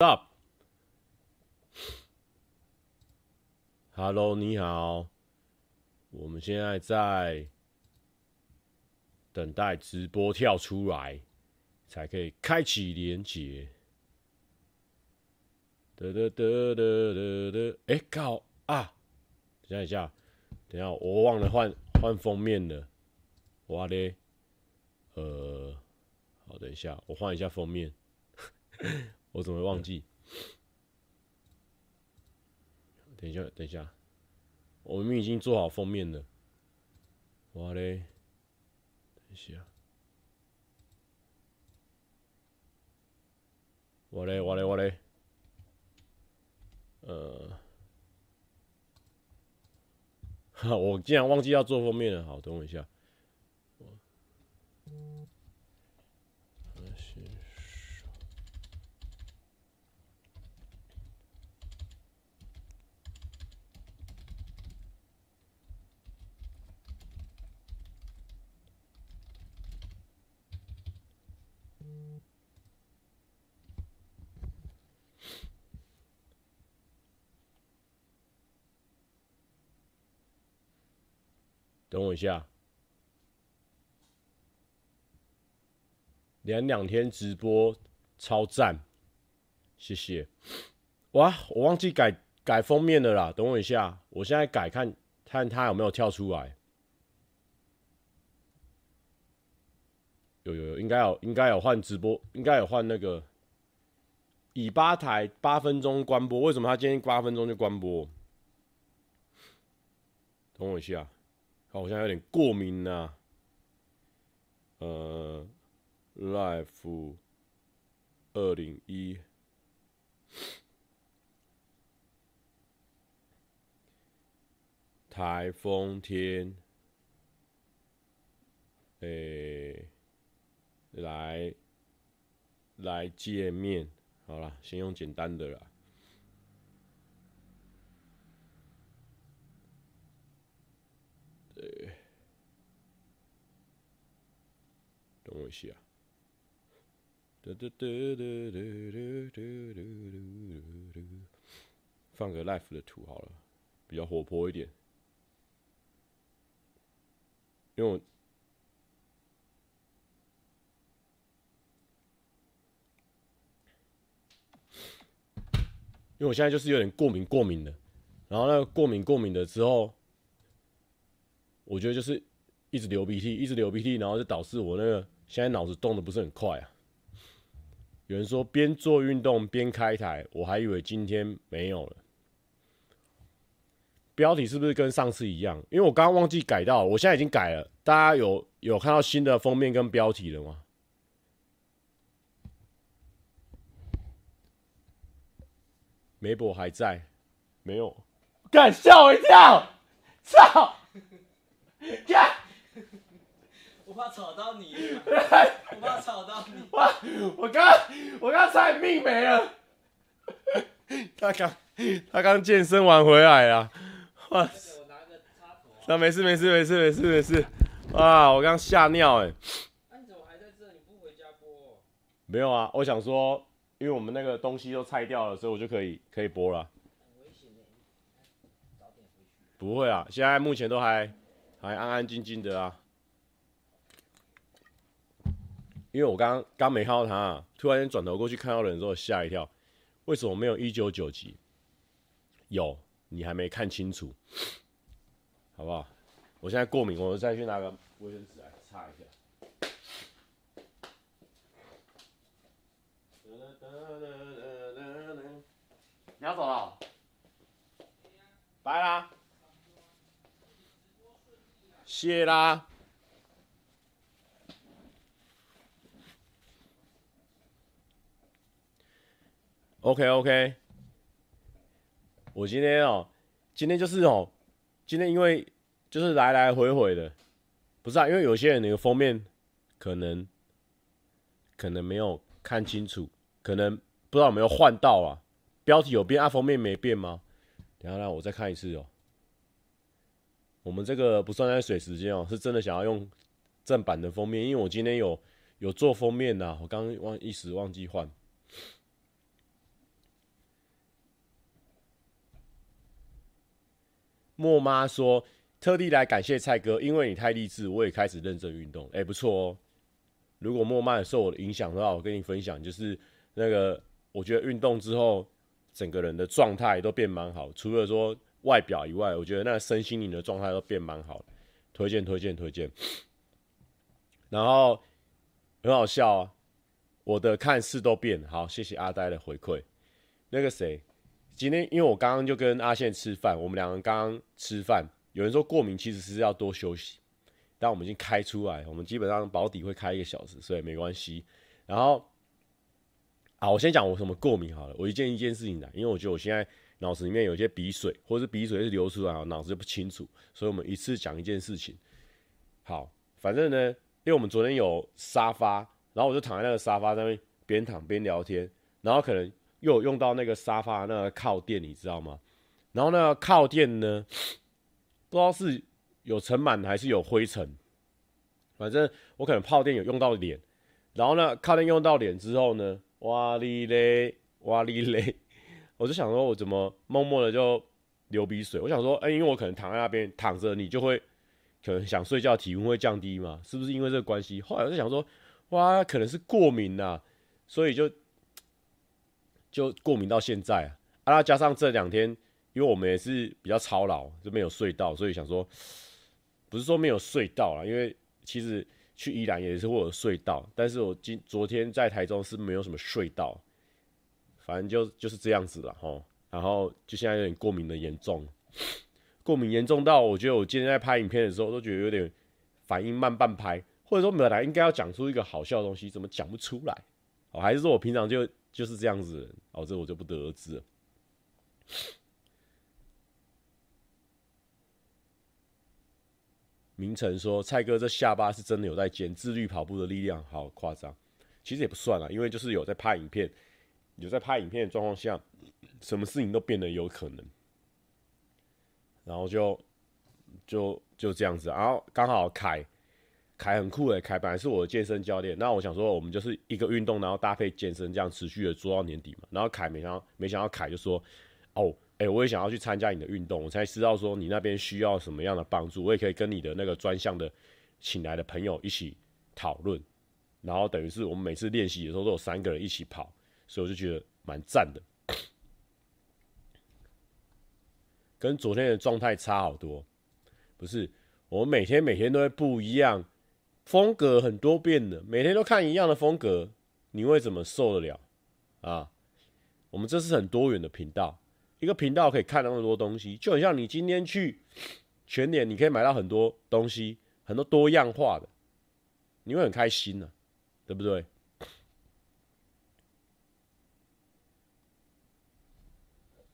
Stop. Hello，你好，我们现在在等待直播跳出来，才可以开启连接。得得得得得得，哎靠啊！等一下，等一下，我忘了换换封面了。哇嘞，呃，好，等一下，我换一下封面。我怎么会忘记？等一下，等一下，我明明已经做好封面了。哇嘞，等一下，哇嘞，哇嘞，哇嘞，呃，哈，我竟然忘记要做封面了。好，等我一下。等我一下，连两天直播超赞，谢谢。哇，我忘记改改封面了啦！等我一下，我现在改看看他有没有跳出来。有有有，应该有应该有换直播，应该有换那个以八台八分钟关播。为什么他今天八分钟就关播？等我一下。好，我现在有点过敏呐、呃，Life 二零一，台风天，诶、来来见面，好了，先用简单的啦。等我一下，放个 Life 的图好了，比较活泼一点。因为我，因为我现在就是有点过敏过敏的，然后那个过敏过敏的之后，我觉得就是一直流鼻涕，一直流鼻涕，然后就导致我那个。现在脑子动得不是很快啊！有人说边做运动边开台，我还以为今天没有了。标题是不是跟上次一样？因为我刚刚忘记改到，我现在已经改了。大家有有看到新的封面跟标题了吗？梅博还在？没有？敢，吓我一跳！操！干！我怕吵到你，我怕吵到你。哇！我刚我刚差点命没了。他刚他刚健身完回来啊！哇！那没事没事没事没事没事。啊！我刚吓尿哎。那你怎么还在这？你不回家播？没有啊，我想说，因为我们那个东西都拆掉了，所以我就可以可以播了。不会啊，现在目前都还还安安静静的啊。因为我刚刚没看到他，突然间转头过去看到人之后吓一跳。为什么没有一九九集？有，你还没看清楚，好不好？我现在过敏，我再去拿个卫生纸来擦一下。你要走了？拜啦！谢啦！OK OK，我今天哦、今天就是哦、今天因为就是来来回回的，不是啊，因为有些人那个封面可能可能没有看清楚，可能不知道有没有换到啊，标题有变啊，封面没变吗？等下让我再看一次哦、我们这个不算在水时间哦、是真的想要用正版的封面，因为我今天有有做封面呐，我刚刚忘一时忘记换。莫妈说特地来感谢蔡哥，因为你太励志，我也开始认真运动。哎、不错哦。如果莫妈也受我的影响的话，我跟你分享，就是那个我觉得运动之后，整个人的状态都变蛮好。除了说外表以外，我觉得那个身心灵的状态都变蛮好。推荐推荐推荐。然后很好笑啊，我的看似都变好，谢谢阿呆的回馈。那个谁，今天因为我刚刚就跟阿宪吃饭，我们两个人刚刚吃饭，有人说过敏其实是要多休息。但我们已经开出来，我们基本上保底会开一个小时，所以没关系。然后，啊，我先讲我什么过敏好了。我一件一件事情来，因为我觉得我现在脑子里面有一些鼻水，或者是鼻水是流出来，我脑子就不清楚，所以我们一次讲一件事情。好，反正呢，因为我们昨天有沙发，然后我就躺在那个沙发上面边躺边聊天，然后可能又有用到那个沙发那个靠垫，你知道吗？然后那个靠垫呢，不知道是。有尘螨还是有灰尘，反正我可能泡垫有用到脸，然后呢，靠垫用到脸之后呢，哇哩嘞，哇哩嘞，我就想说，我怎么默默的就流鼻水？我想说，哎、因为我可能躺在那边躺着，你就会可能想睡觉，体温会降低嘛，是不是因为这个关系？后来我就想说，哇，可能是过敏呐、所以就就过敏到现在啊，啊加上这两天，因为我们也是比较操劳，就没有睡到，所以想说。不是说没有睡到啦，因为其实去宜兰也是会有睡到，但是我今昨天在台中是没有什么睡到，反正就就是这样子了吼。然后就现在有点过敏的严重，过敏严重到我觉得我今天在拍影片的时候都觉得有点反应慢半拍，或者说本来应该要讲出一个好笑的东西，怎么讲不出来？哦，还是说我平常就就是这样子？哦，这我就不得而知了。明成说：“蔡哥，这下巴是真的有在减，自律跑步的力量好夸张。其实也不算啦，因为就是有在拍影片，有在拍影片的状况下，什么事情都变得有可能。然后就就就这样子，然后刚好凯凯很酷诶，凯本来是我的健身教练。那我想说，我们就是一个运动，然后搭配健身，这样持续的做到年底嘛。然后凯没想到，没想到凯就说：哦。”哎、欸，我也想要去参加你的运动，我才知道说你那边需要什么样的帮助，我也可以跟你的那个专项的请来的朋友一起讨论，然后等于是我们每次练习的时候都有三个人一起跑，所以我就觉得蛮赞的，跟昨天的状态差好多。不是，我们每天每天都会不一样，风格很多变的，每天都看一样的风格，你会怎么受得了啊？我们这是很多元的频道。一个频道可以看那么多东西，就很像你今天去全年，你可以买到很多东西，很多多样化的，你会很开心呢，对不对？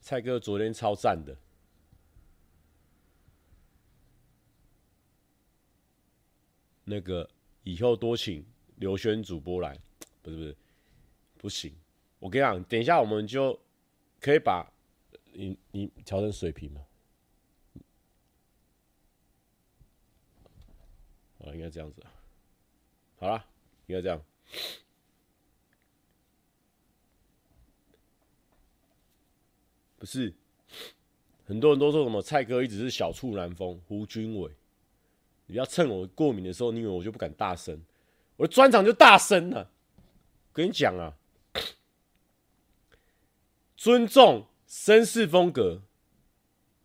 蔡哥昨天超赞的，那个以后多请刘轩主播来，不是不是，不行，我跟你讲，等一下我们就可以把。你你调成水平吗？啊，应该这样子。好了，应该这样。不是，很多人都说什么蔡哥一直是小处男风，胡军伟。你要趁我过敏的时候，你以为我就不敢大声？我的专场就大声了。跟你讲啊，尊重。绅士风格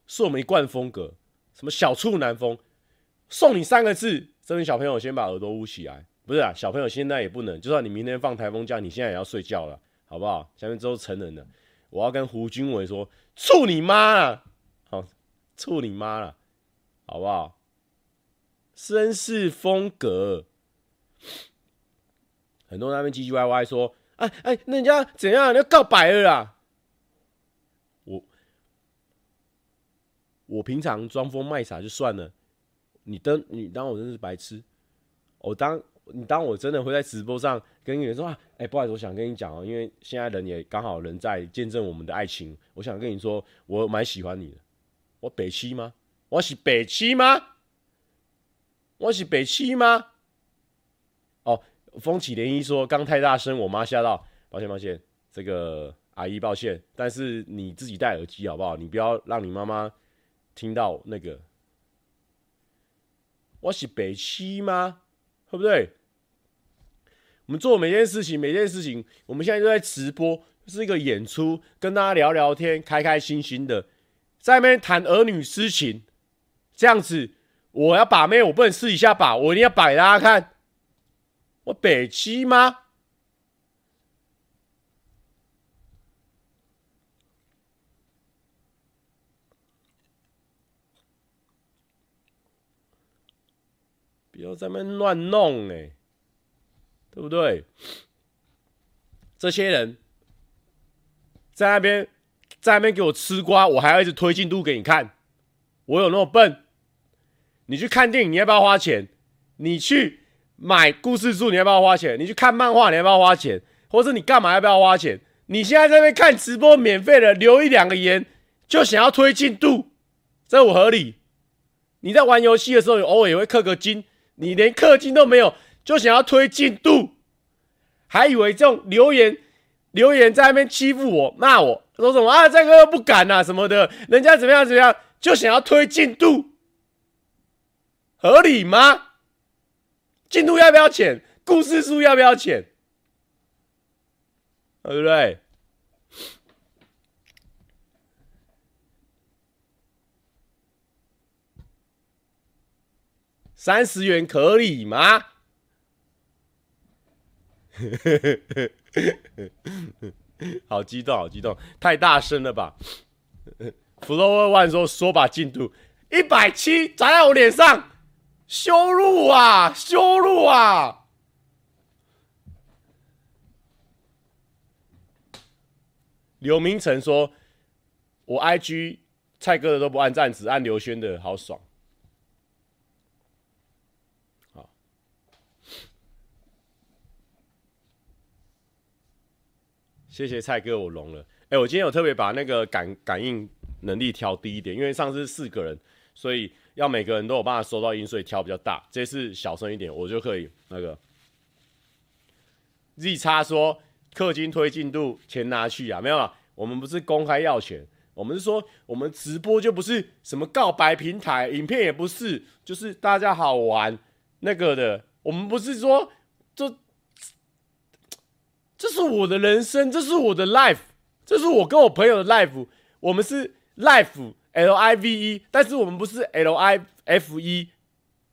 是我们一贯风格，什么小处男风，送你三个字：这边小朋友先把耳朵捂起来。不是啊，小朋友现在也不能，就算你明天放台风假，你现在也要睡觉了，好不好？下面都是成人了，我要跟胡军伟说：处你妈啊！好，处你妈了，好不好？绅士风格，很多人那边唧唧歪歪说：哎哎，那人家怎样？你要告白了啦！我我平常装疯卖傻就算了，你当你当我真是白痴，我当你当我真的会在直播上跟你说啊，哎、不好意思，我想跟你讲哦，因为现在人也刚好人在见证我们的爱情，我想跟你说，我蛮喜欢你的。我北七吗？我是北七吗？我是北七吗？哦，风起涟漪说刚太大声，我妈吓到，抱歉抱歉，这个阿姨抱歉，但是你自己戴耳机好不好？你不要让你妈妈。听到那个，我是北七吗？对不对？我们做每件事情，每件事情，我们现在都在直播，是一个演出，跟大家聊聊天，开开心心的，在那边谈儿女私情，这样子，我要把妹，我不能试一下把，我一定要摆给大家看，我北七吗？不要在那乱弄哎、对不对？这些人在那边在那边给我吃瓜，我还要一直推进度给你看，我有那么笨？你去看电影，你要不要花钱？你去买故事书，你要不要花钱？你去看漫画，你要不要花钱？或者你干嘛要不要花钱？你现在在那边看直播，免费的留一两个言，就想要推进度，这我合理？你在玩游戏的时候，偶尔也会氪个金。你连氪金都没有，就想要推进度，还以为这种留言留言在那边欺负我、骂我，说什么啊？这个不敢啊什么的，人家怎么样怎么样，就想要推进度，合理吗？进度要不要钱？故事书要不要钱？对不对？三十元可以吗？好激动，好激动，太大声了吧！Flow One 说说把进度一百七砸在我脸上，羞辱啊，羞辱啊！刘明成说，我 IG 蔡哥的都不按赞，只按刘轩的，好爽。好谢谢蔡哥，我聋了。哎，我今天有特别把那个感感应能力调低一点，因为上次四个人，所以要每个人都有办法收到音，所以调比较大。这次小声一点，我就可以那个。Z 叉说氪金推进度，钱拿去啊？没有啊，我们不是公开要钱，我们是说我们直播就不是什么告白平台，影片也不是，就是大家好玩那个的。我们不是说这。这是我的人生，这是我的 life，这是我跟我朋友的 life。我们是 life L I V E，但是我们不是 L I F E，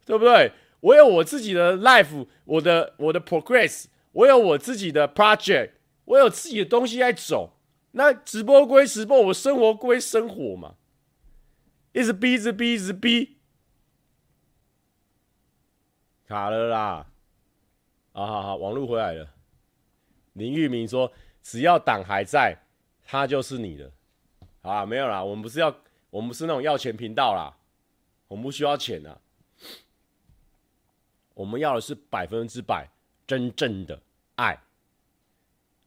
对不对？我有我自己的 life，我的我的 progress，我有我自己的 project，我有自己的东西在走。那直播归直播，我生活归生活嘛。一直逼，一直逼，一直逼，卡了啦！好好好，网络回来了。林玉明说：“只要党还在，他就是你的。”好啊，没有啦，我们不是要，我们是那种要钱频道啦，我们不需要钱啊。我们要的是百分之百真正的爱。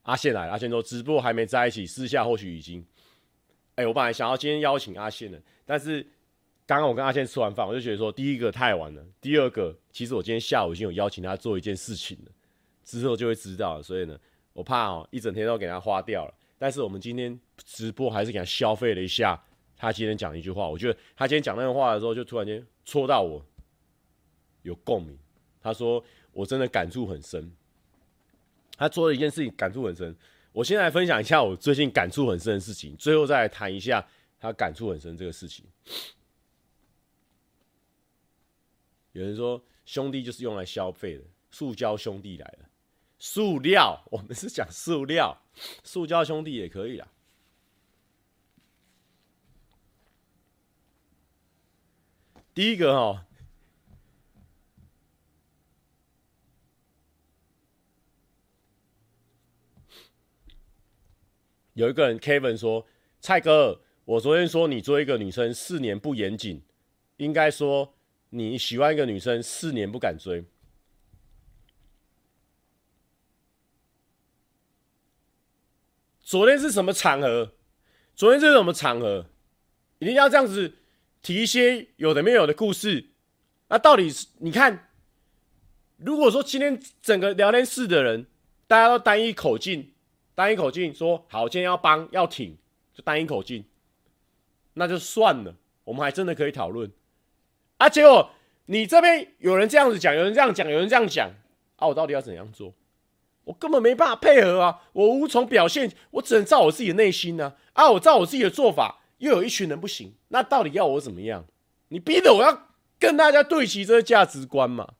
阿宪来了，阿宪说直播还没在一起，私下或许已经。哎、我本来想要今天邀请阿宪的，但是刚刚我跟阿宪吃完饭，我就觉得说，第一个太晚了，第二个其实我今天下午已经有邀请他做一件事情了，之后就会知道了，所以呢。我怕哦，一整天都给他花掉了。但是我们今天直播还是给他消费了一下。他今天讲一句话，我觉得他今天讲那个话的时候，就突然间戳到我，有共鸣。他说我真的感触很深。他做了一件事情，感触很深。我先来分享一下我最近感触很深的事情，最后再来谈一下他感触很深这个事情。有人说兄弟就是用来消费的，塑胶兄弟来了。塑料，我们是讲塑料，塑胶兄弟也可以啦。第一个哈，有一个人 Kevin 说：“蔡哥，我昨天说你追一个女生四年不严谨，应该说你喜欢一个女生四年不敢追。”昨天是什么场合？昨天是什么场合？一定要这样子提一些有的没有的故事？那到底是你看，如果说今天整个聊天室的人大家都单一口径，单一口径说好，今天要帮要挺，就单一口径，那就算了。我们还真的可以讨论。啊，结果你这边有人这样子讲，有人这样讲，有人这样讲，啊，我到底要怎样做？我根本没办法配合啊，我无从表现，我只能照我自己的内心呢。啊，我照我自己的做法，又有一群人不行，那到底要我怎么样？你逼得我要跟大家对齐这个价值观嘛？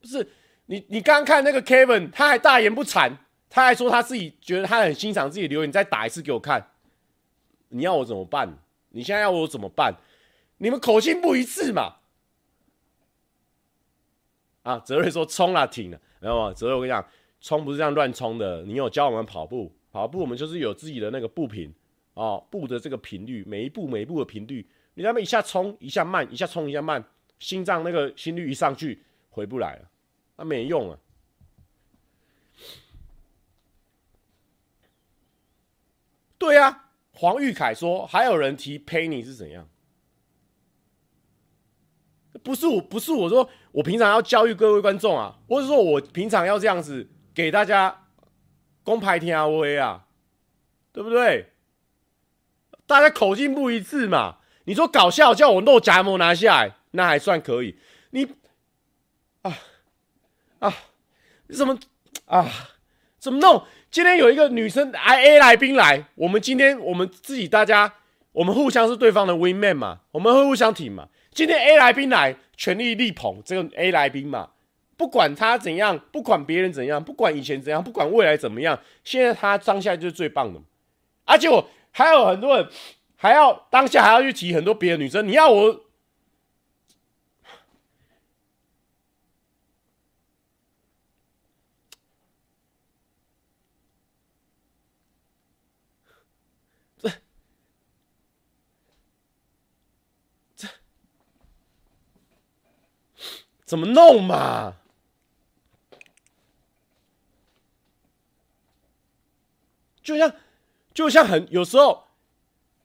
不是你，你刚刚看那个 Kevin，他还大言不惭，他还说他自己觉得他很欣赏自己留言，你再打一次给我看，你要我怎么办？你现在要我怎么办？你们口径不一致嘛？啊，泽瑞说冲了，停了，没有吗？泽瑞，我跟你讲，冲不是这样乱冲的。你有教我们跑步，跑步我们就是有自己的那个步频哦，步的这个频率，每一步每一步的频率，你那么一下冲一下慢，一下冲一下慢，心脏那个心率一上去回不来了。那、没用啊！对啊，黄玉凯说还有人提 Penny 是怎样？不是我，不是我说我平常要教育各位观众啊，或者说我平常要这样子给大家公牌听阿威啊，对不对？大家口径不一致嘛。你说搞笑叫我弄夹膜拿下来，那还算可以。你啊。啊，你怎么啊？怎么弄？今天有一个女生 I A 来宾来，我们今天我们自己大家，我们互相是对方的 win man 嘛，我们会互相挺嘛。今天 A 来宾来，全力力捧这个 A 来宾嘛，不管他怎样，不管别人怎样，不管以前怎样，不管未来怎么样，现在他当下就是最棒的。而且我还有很多人还要当下还要去提很多别的女生，你要我。这这怎么弄嘛？就像，就像很有时候，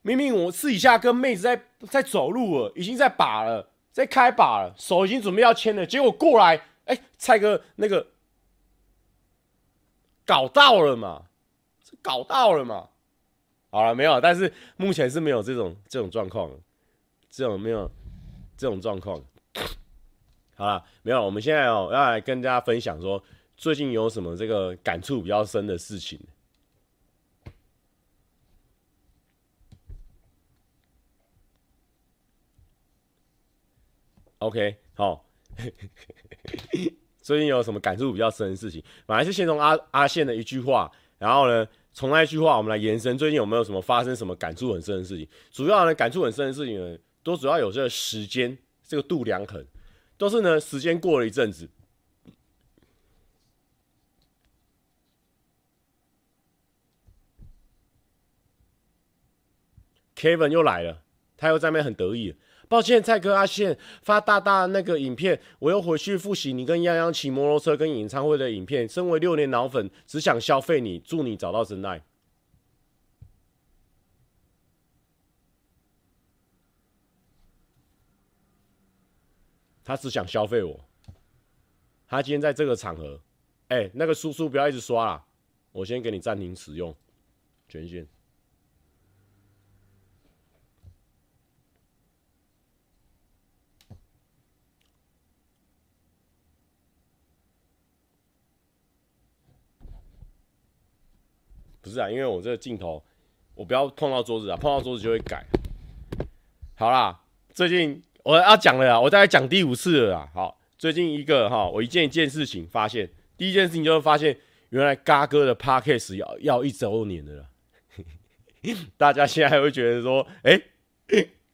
明明我私底下跟妹子在在走路了，已经在把了，在开把了，手已经准备要牵了，结果过来，哎、蔡哥那个搞到了嘛？搞到了嘛？好了，没有，但是目前是没有这种这种状况，这种没有这种状况。好了，没有，我们现在哦要来跟大家分享说，最近有什么这个感触比较深的事情。OK，好，最近有什么感触比较深的事情？本来是先从阿阿宪的一句话，然后呢，从那一句话我们来延伸，最近有没有什么发生什么感触很深的事情？主要呢，感触很深的事情呢，都主要有这个时间这个度量衡。都是呢，时间过了一阵子，Kevin 又来了，他又在那边很得意。抱歉，蔡哥阿宪发大大那个影片，我又回去复习你跟泱泱骑摩托车跟演唱会的影片。身为六年老粉，只想消费你，祝你找到真爱。他只想消费我。他今天在这个场合，哎、那个叔叔不要一直刷啦，我先给你暂停使用权限。不是啊，因为我这个镜头，我不要碰到桌子啊，碰到桌子就会改。好啦，最近。我要讲了啊，我大概讲第五次了啊。好，最近一个哈，我一件一件事情发现，第一件事情就是发现，原来嘎哥的 Podcast 要要一周年的了。大家现在会觉得说，哎、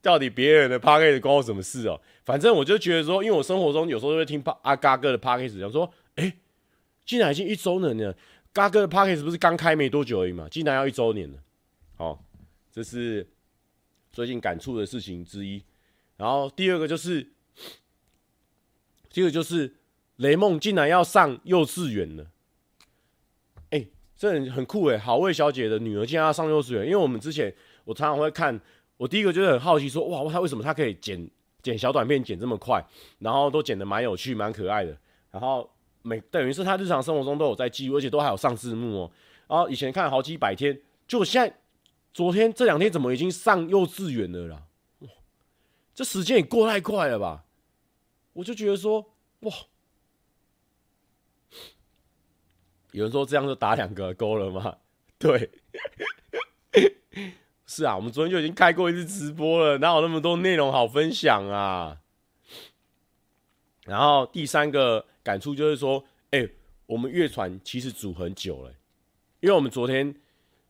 到底别人的 Podcast 关我什么事哦？反正我就觉得说，因为我生活中有时候会听阿嘎哥的 Podcast，想说，哎、竟然已经一周年了，嘎哥的 Podcast 不是刚开没多久而已嘛，竟然要一周年了。好，这是最近感触的事情之一。然后第二个就是，第二个就是雷梦竟然要上幼稚园了，哎，这很很酷哎！好味小姐的女儿竟然要上幼稚园，因为我们之前我常常会看，我第一个就是很好奇说，哇，她为什么她可以剪剪小短片剪这么快，然后都剪得蛮有趣、蛮可爱的，然后每等于是他日常生活中都有在记录，而且都还有上字幕哦。然后以前看好几百天，就现在昨天这两天怎么已经上幼稚园了啦？这时间也过太快了吧？我就觉得说，哇，有人说这样就打两个勾了吗？对，是啊，我们昨天就已经开过一次直播了，哪有那么多内容好分享啊？然后第三个感触就是说，哎、我们乐团其实组很久了，因为我们昨天。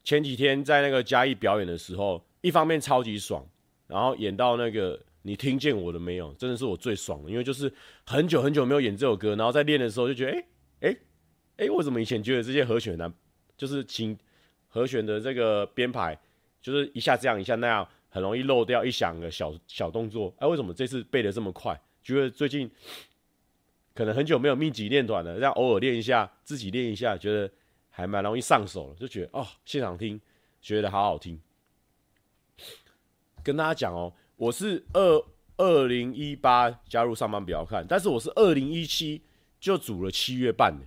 前几天在那个嘉义表演的时候，一方面超级爽，然后演到那个你听见我的没有，真的是我最爽的，因为就是很久很久没有演这首歌，然后在练的时候就觉得，哎哎哎，为什么以前觉得这些和弦呢，就是请和弦的这个编排，就是一下这样一下那样，很容易漏掉一响的小小动作，哎，为什么这次背得这么快？觉得最近可能很久没有密集练团了，这样偶尔练一下，自己练一下，觉得。还蛮容易上手了，就觉得哦，现场听觉得好好听。跟大家讲哦，我是二二零一八加入上班不要看，但是我是二零一七就组了七月半的，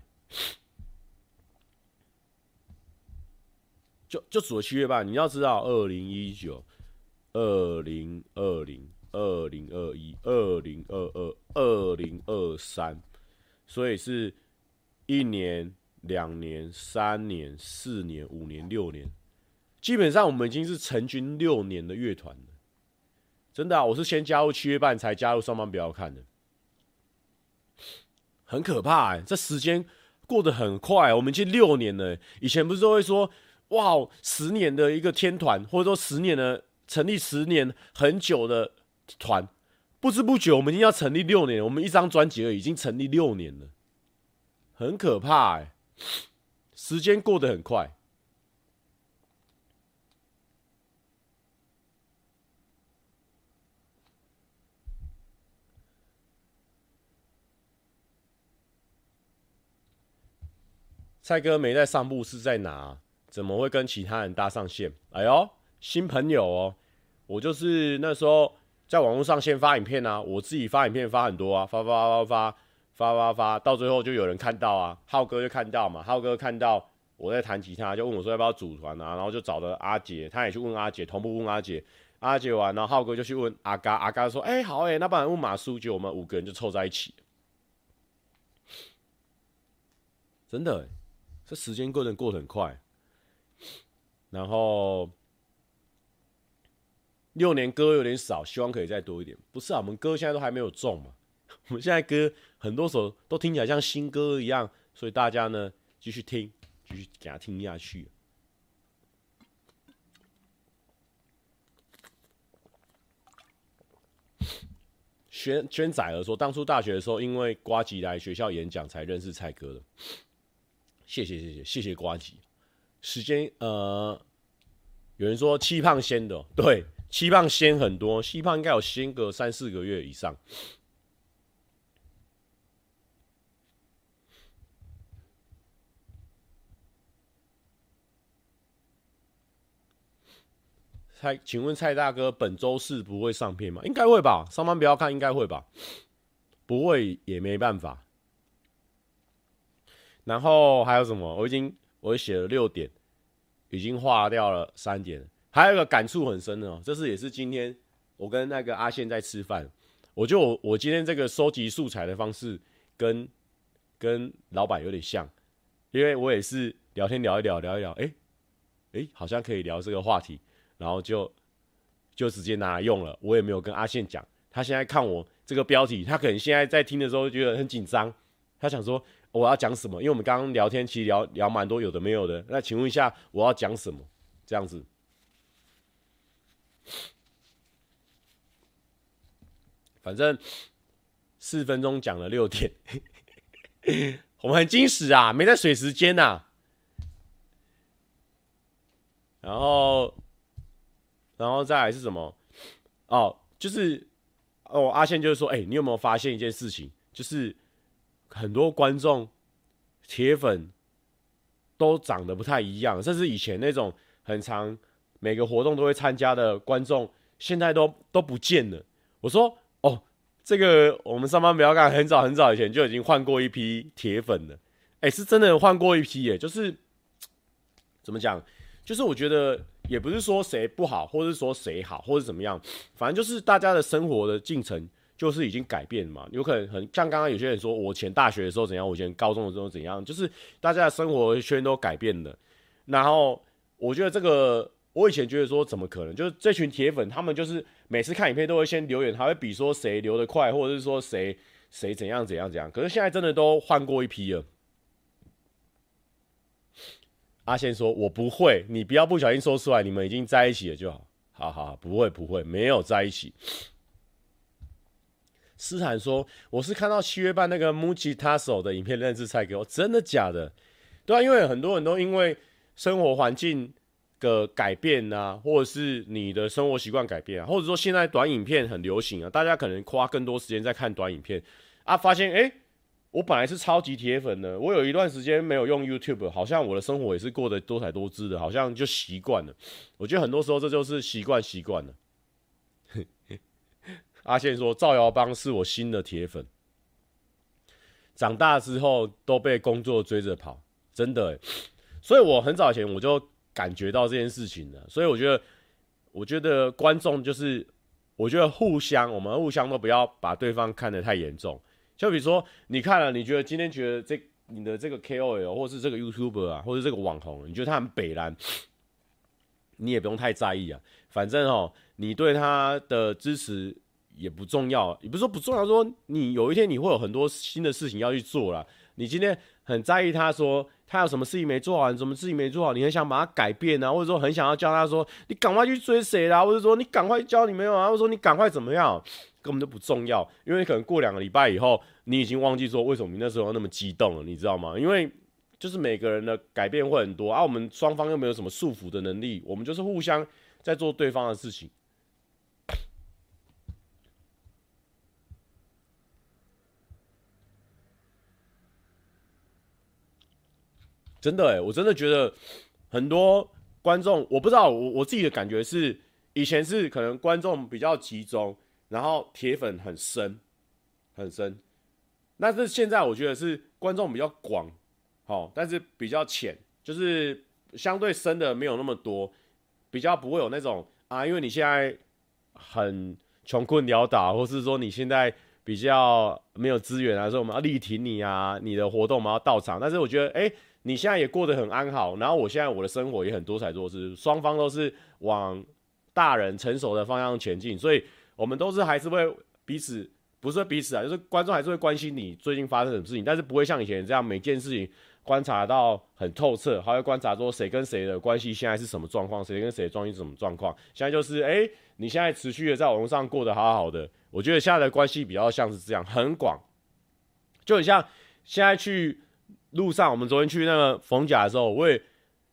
就就组了七月半。你要知道，二零一九、二零二零、二零二一、二零二二、二零二三，所以是一年。两年、三年、四年、五年、六年，基本上我们已经是成军六年的乐团了。真的啊，我是先加入七月半才加入上班不要看的，很可怕哎！这时间过得很快，我们已经六年了。以前不是都会说，哇，十年的一个天团，或者说十年的成立十年很久的团，不知不觉我们已经要成立六年。我们一张专辑而已经成立六年了，很可怕哎！时间过得很快。蔡哥没在上部是在哪？怎么会跟其他人搭上线？哎呦，新朋友哦！我就是那时候在网络上先发影片啊，我自己发影片发很多啊，发发发发发。发发，到最后就有人看到啊，浩哥就看到嘛，浩哥看到我在弹吉他，就问我说要不要组团啊，然后就找了阿杰，他也去问阿杰，同步问阿杰，阿杰完，然后浩哥就去问阿嘎，阿嘎说，哎、好哎、那不然问马叔，就我们五个人就凑在一起，真的、这时间过得过得很快，然后六年歌有点少，希望可以再多一点，不是啊，我们歌现在都还没有中嘛。我们现在歌很多首都听起来像新歌一样，所以大家呢继续听，继续给他听下去。轩轩仔儿说，当初大学的时候，因为瓜吉来学校演讲才认识蔡哥的。谢谢谢谢谢谢瓜吉。时间呃，有人说七胖先的，对，七胖先很多，七胖应该有先个三四个月以上。蔡，请问蔡大哥，本周四不会上片吗？应该会吧，上班不要看，应该会吧，不会也没办法。然后还有什么？我已经我写了六点，已经划掉了三点。还有一个感触很深的哦，这是也是今天我跟那个阿宪在吃饭，我就我，今天这个收集素材的方式跟跟老板有点像，因为我也是聊天聊一聊聊一聊，哎、欸、哎、好像可以聊这个话题。然后就就直接拿来用了，我也没有跟阿宪讲。他现在看我这个标题，他可能现在在听的时候觉得很紧张，他想说我要讲什么？因为我们刚刚聊天其实聊聊蛮多有的没有的。那请问一下，我要讲什么？这样子，反正四分钟讲了六点，我们很惊喜啊，没在水时间呐、啊。然后。然后再来是什么？哦，就是哦，阿宪就是说，哎，你有没有发现一件事情？就是很多观众、铁粉都长得不太一样，甚至以前那种很长每个活动都会参加的观众，现在都都不见了。我说，哦，这个我们上班不要干，很早很早以前就已经换过一批铁粉了。哎，是真的换过一批耶，就是怎么讲？就是我觉得。也不是说谁不好，或是说谁好，或者怎么样，反正就是大家的生活的进程就是已经改变了嘛。有可能很像刚刚有些人说，我前大学的时候怎样，我前高中的时候怎样，就是大家的生活圈都改变了。然后我觉得这个，我以前觉得说怎么可能，就是这群铁粉他们就是每次看影片都会先留言，还会比说谁留得快，或者是说谁谁怎样怎样怎样。可是现在真的都换过一批了。阿宪说：“我不会，你不要不小心说出来。你们已经在一起了就好，好好，不会不会，没有在一起。”斯坦说：“我是看到七月半那个 Muji Tasso 的影片认识蔡哥，真的假的？对啊，因为很多人都因为生活环境的改变啊，或者是你的生活习惯改变啊，或者说现在短影片很流行啊，大家可能花更多时间在看短影片啊，发现哎。”我本来是超级铁粉的，我有一段时间没有用 YouTube，好像我的生活也是过得多彩多姿的，好像就习惯了。我觉得很多时候这就是习惯习惯了。阿宪说赵尧邦是我新的铁粉，长大之后都被工作追着跑，真的。所以我很早以前我就感觉到这件事情的，所以我觉得，我觉得观众就是，我觉得互相，我们互相都不要把对方看得太严重。就比如说，你看了，你觉得今天觉得这你的这个 KOL 或是这个 YouTuber 啊，或者这个网红，你觉得他很北蓝，你也不用太在意啊。反正哦，你对他的支持也不重要，也不是说不重要，说你有一天你会有很多新的事情要去做了。你今天很在意他说他有什么事情没做好，什么事情没做好，你很想把他改变啊，或者说很想要教他说你赶快去追谁啦，或者说你赶快交女朋友啊，或者说你赶快怎么样。根本就不重要，因为可能过两个礼拜以后，你已经忘记说为什么你那时候那么激动了，你知道吗？因为就是每个人的改变会很多啊，我们双方又没有什么束缚的能力，我们就是互相在做对方的事情。真的欸，我真的觉得很多观众，我不知道，我我自己的感觉是，以前是可能观众比较集中。然后铁粉很深，很深，但是现在我觉得是观众比较广，好，但是比较浅，就是相对深的没有那么多，比较不会有那种啊，因为你现在很穷困潦倒，或是说你现在比较没有资源啊，说我们要力挺你啊，你的活动我们要到场。但是我觉得，哎，你现在也过得很安好，然后我现在我的生活也很多彩多姿，双方都是往大人成熟的方向前进，所以。我们都是还是会彼此，不是说彼此啊，就是观众还是会关心你最近发生什么事情，但是不会像以前这样每件事情观察到很透彻，还会观察说谁跟谁的关系现在是什么状况，谁跟谁的关系什么状况。现在就是，哎、你现在持续的在网络上过得好好的，我觉得现在的关系比较像是这样，很广，就很像现在去路上，我们昨天去那个逢甲的时候，我也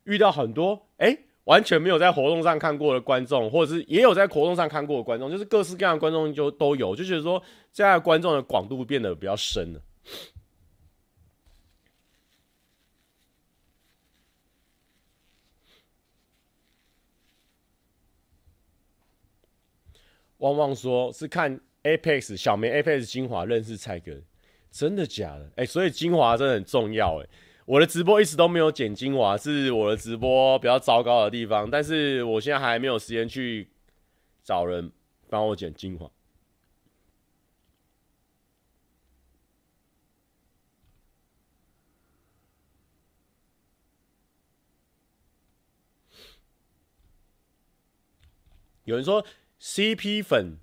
遇到很多，哎、完全没有在活动上看过的观众，或者是也有在活动上看过的观众，就是各式各样的观众就都有，就觉得说现在观众的广度变得比较深了。旺旺说是看 Apex 小梅 Apex 精华认识蔡哥，真的假的？哎、所以精华真的很重要，哎。我的直播一直都没有剪精华，是我的直播比较糟糕的地方。但是我现在还没有时间去找人帮我剪精华。有人说 CP 粉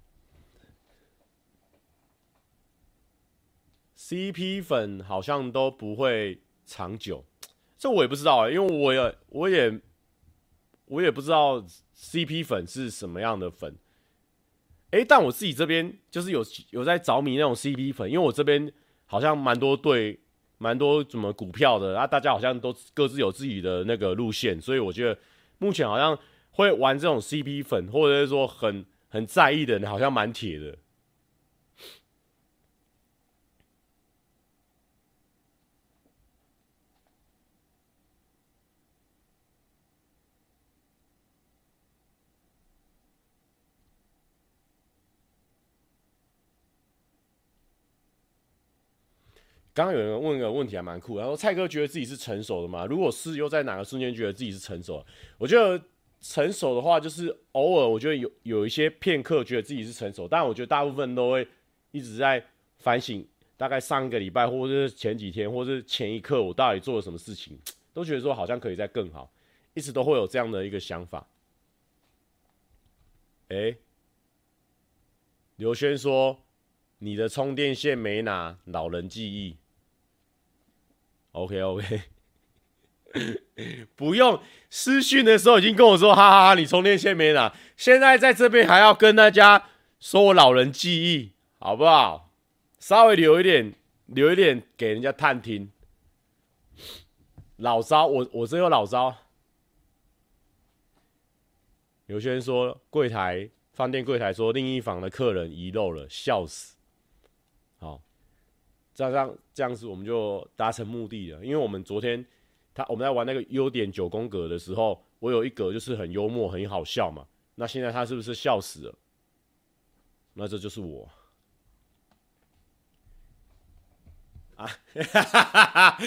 ，CP 粉好像都不会。长久，这我也不知道啊、因为我也我也我也不知道 CP 粉是什么样的粉。哎、但我自己这边就是有有在着迷那种 CP 粉，因为我这边好像蛮多对蛮多什么股票的，然后大家好像都各自有自己的那个路线，所以我觉得目前好像会玩这种 CP 粉，或者是说很很在意的人，好像蛮铁的。刚刚有人问个问题还蛮酷，然后蔡哥觉得自己是成熟的吗？如果是，又在哪个瞬间觉得自己是成熟？我觉得成熟的话，就是偶尔我觉得有有一些片刻觉得自己是成熟，但我觉得大部分都会一直在反省。大概上一个礼拜，或者是前几天，或者是前一刻，我到底做了什么事情，都觉得说好像可以再更好，一直都会有这样的一个想法。哎，刘轩说你的充电线没拿，老人记忆。OK OK，不用私讯的时候已经跟我说，哈哈哈，你充电线没拿，现在在这边还要跟大家说我老人记忆，好不好？稍微留一点，留一点给人家探听。老招，我我这有老招。有些人说柜台饭店柜台说另一房的客人遗漏了，笑死。好，这样这样这样子我们就达成目的了。因为我们昨天他我们在玩那个优点九宫格的时候，我有一格就是很幽默很好笑嘛。那现在他是不是笑死了？那这就是我。啊哈哈哈，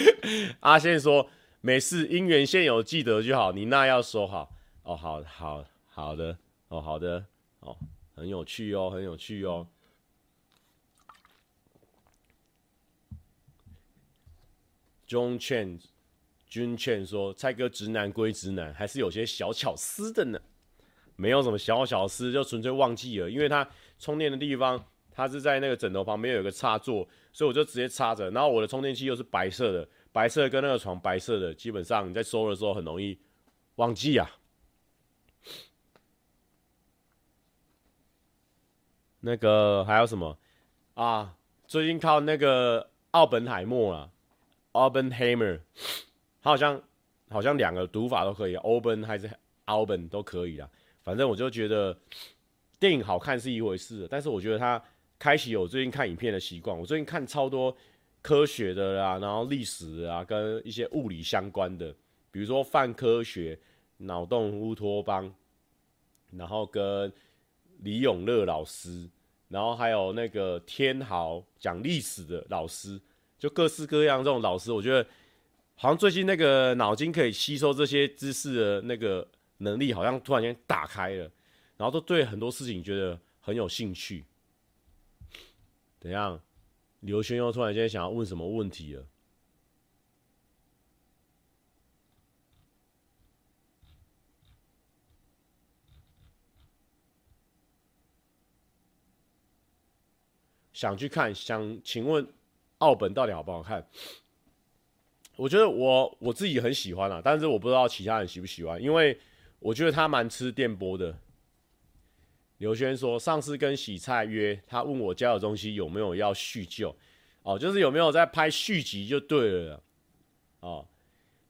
阿宪说没事，姻缘现有记得就好，你那要收好哦，好好好的哦，好的哦，很有趣哦，很有趣哦。John Chen，君劝说蔡哥直男归直男，还是有些小巧思的呢。没有什么小巧思，就纯粹忘记了，因为他充电的地方。他是在那个枕头旁边有一个插座，所以我就直接插着。然后我的充电器又是白色的，白色跟那个床白色的，基本上你在收的时候很容易忘记啊。那个还有什么啊？最近靠那个奥本海默啊，Oppenheimer，好像好像两个读法都可以，Open 还是 Alben 都可以啊。反正我就觉得电影好看是一回事，但是我觉得它。开启我最近看影片的习惯。我最近看超多科学的啦，然后历史啊，跟一些物理相关的，比如说泛科学、脑洞乌托邦，然后跟李永乐老师，然后还有那个天豪讲历史的老师，就各式各样这种老师，我觉得好像最近那个脑筋可以吸收这些知识的那个能力，好像突然间打开了，然后都对很多事情觉得很有兴趣。怎样？刘轩又突然间想要问什么问题了？想去看，想请问奥本到底好不好看？我觉得我我自己很喜欢啊，但是我不知道其他人喜不喜欢，因为我觉得他蛮吃电波的。刘轩说：“上次跟洗菜约，他问我交友东西有没有要叙旧，哦，就是有没有在拍续集就对了，哦，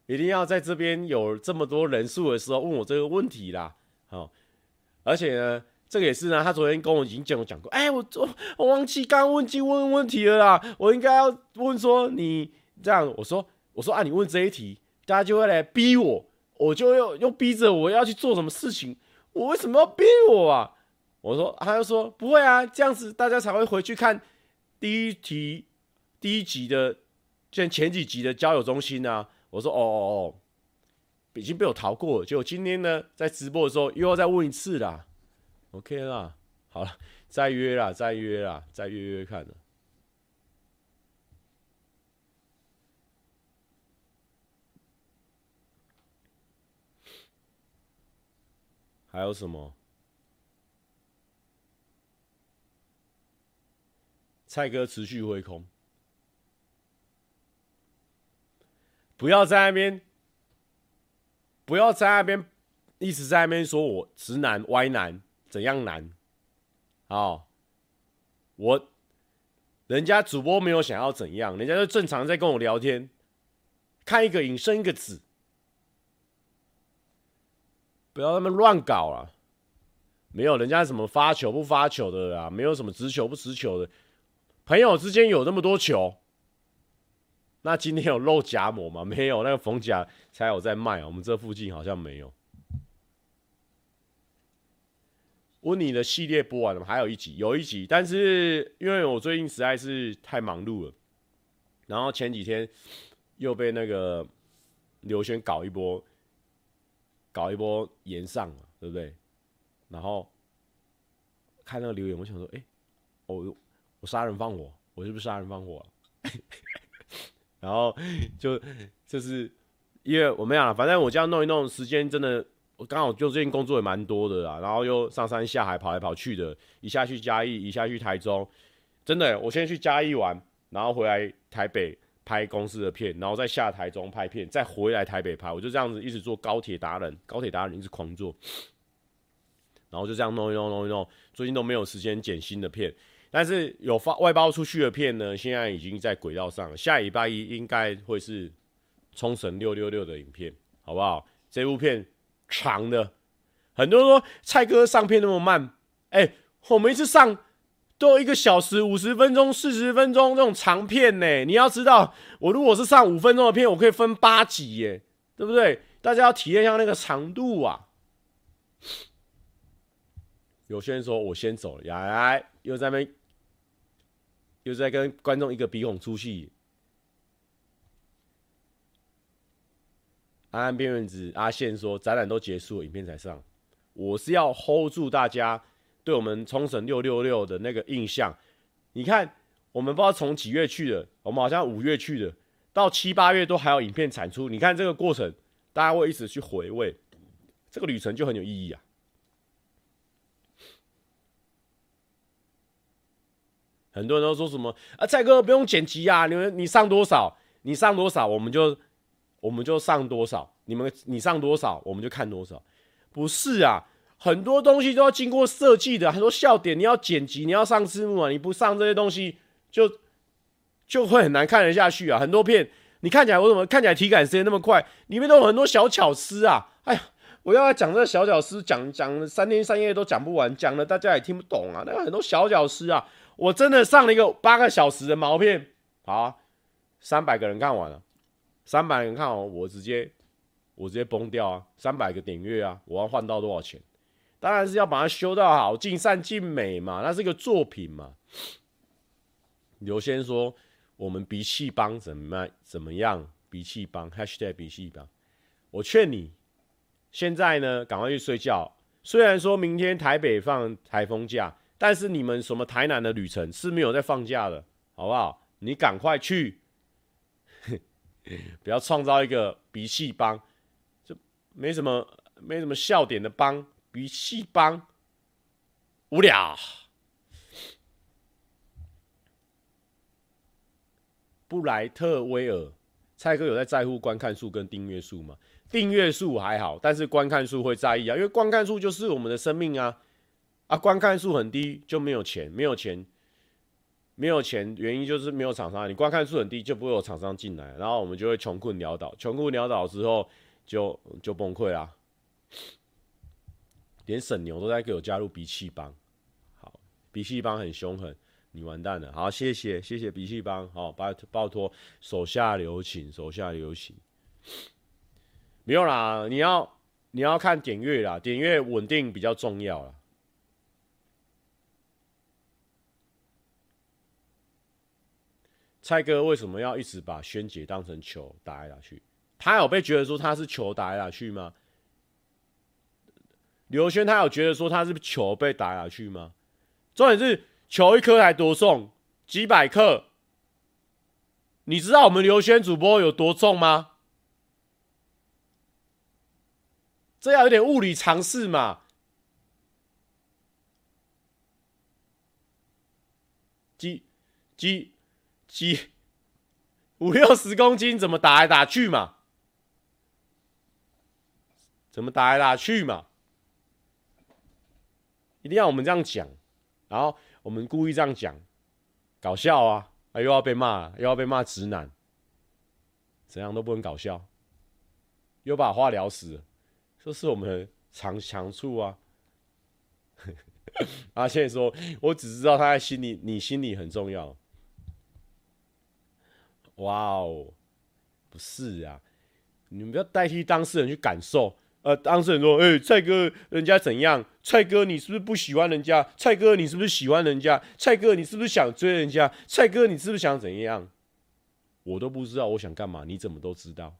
一定要在这边有这么多人数的时候问我这个问题啦，哦，而且呢，这个也是呢，他昨天跟我已经讲讲过，哎，我我我忘记刚问记问问题了啦，我应该要问说你这样，我说我说啊，你问这一题，大家就会来逼我，我就又又逼着我要去做什么事情，我为什么要逼我啊？”我说，他就说不会啊，这样子大家才会回去看第一题、第一集的，前前几集的交友中心啊。我说哦哦哦，已经被我逃过了。结果今天呢，在直播的时候又要再问一次啦。OK 啦，好了，再约啦，再约啦，再约约看。还有什么？蔡哥持续挥空，不要在那边，不要在那边一直在那边说我直男歪男怎样男，哦，我人家主播没有想要怎样，人家就正常在跟我聊天，看一个影生一个子，不要那么乱搞啊！没有人家什么发球不发球的啦，没有什么直球不直球的。朋友之间有那么多球，那今天有漏夹膜吗？没有，那个逢甲才有在卖。我们这附近好像没有。问你的系列播完了吗？还有一集，有一集，但是因为我最近实在是太忙碌了，然后前几天又被那个刘轩搞一波，搞一波延上嘛，对不对？然后看那个留言，我想说，哎、欸，我我杀人放火，我是不是杀人放火、然后就就是因为我没有，反正我这样弄一弄，时间真的，我刚好就最近工作也蛮多的啦，然后又上山下海跑来跑去的，一下去嘉义，一下去台中，真的，我先去嘉义玩，然后回来台北拍公司的片，然后再下台中拍片，再回来台北拍，我就这样子一直做高铁达人，高铁达人一直狂做，然后就这样弄一弄弄一弄，最近都没有时间剪新的片。但是有发外包出去的片呢，现在已经在轨道上。下礼拜一应该会是冲绳六六六的影片，好不好？这部片长的，很多人说蔡哥上片那么慢，哎、我们一次上都一个小时五十分钟、四十分钟这种长片呢。你要知道，我如果是上五分钟的片，我可以分八集耶，对不对？大家要体验一下那个长度啊。有些人说我先走了，来来，又在那又。在跟观众一个鼻孔出气。安安边缘子阿宪说，展览都结束了，影片才上。我是要 hold 住大家对我们冲绳六六六的那个印象。你看，我们不知道从几月去的，我们好像五月去的，到七八月都还有影片产出。你看这个过程，大家会一直去回味，这个旅程就很有意义啊。很多人都说什么啊，蔡哥不用剪辑啊，你们你上多少，你上多少，我们就我们就上多少，你们你上多少，我们就看多少。不是啊，很多东西都要经过设计的，很多笑点你要剪辑，你要上字幕啊，你不上这些东西就就会很难看得下去啊。很多片你看起来为什么看起来体感时间那么快，里面都有很多小巧思啊。哎呀，我要讲这个小巧思，讲讲三天三夜都讲不完，讲了大家也听不懂啊。那个很多小巧思啊。我真的上了一个八个小时的毛片，好，三百个人看完了，三百人看完，我直接我直接崩掉啊，三百个点阅啊，我要换到多少钱？当然是要把它修到好，尽善尽美嘛，那是一个作品嘛。刘先说我们鼻气帮怎么怎么样？鼻气帮 #hashtag 鼻气帮，我劝你现在呢赶快去睡觉。虽然说明天台北放台风假。但是你们什么台南的旅程是没有在放假的，好不好？你赶快去，不要创造一个鼻气帮，就没什么没什么笑点的帮，鼻气帮，无聊。布莱特威尔，蔡哥有在在乎观看数跟订阅数吗？订阅数还好，但是观看数会在意啊，因为观看数就是我们的生命啊。啊，观看数很低就没有钱，没有钱，没有钱，原因就是没有厂商。你观看数很低，就不会有厂商进来，然后我们就会穷困潦倒，穷困潦倒之后就就崩溃啦。连沈牛都在给我加入鼻气帮，好，鼻气帮很凶狠，你完蛋了。好，谢谢谢谢鼻气帮，好，拜拜托，手下留情，手下留情。没有啦，你要你要看点阅啦，点阅稳定比较重要啦。蔡哥为什么要一直把萱姐当成球打来打去？他有被觉得说他是球打来打去吗？刘轩他有觉得说他是球被打来打去吗？重点是球一颗才多重？几百克？你知道我们刘轩主播有多重吗？这要有点物理常识嘛？几几？几五六十公斤，怎么打来打去嘛？怎么打来打去嘛？一定要我们这样讲，然后我们故意这样讲，搞笑啊！啊，又要被骂，又要被骂直男，怎样都不能搞笑，又把话聊死了，这是我们的长长处啊！阿倩说：“我只知道他在心里，你心里很重要。”哇哦，不是啊，你们不要代替当事人去感受。呃，当事人说：“哎、蔡哥，人家怎样？蔡哥，你是不是不喜欢人家？蔡哥，你是不是喜欢人家？蔡哥，你是不是想追人家？蔡哥，你是不是想怎样？”我都不知道我想干嘛，你怎么都知道？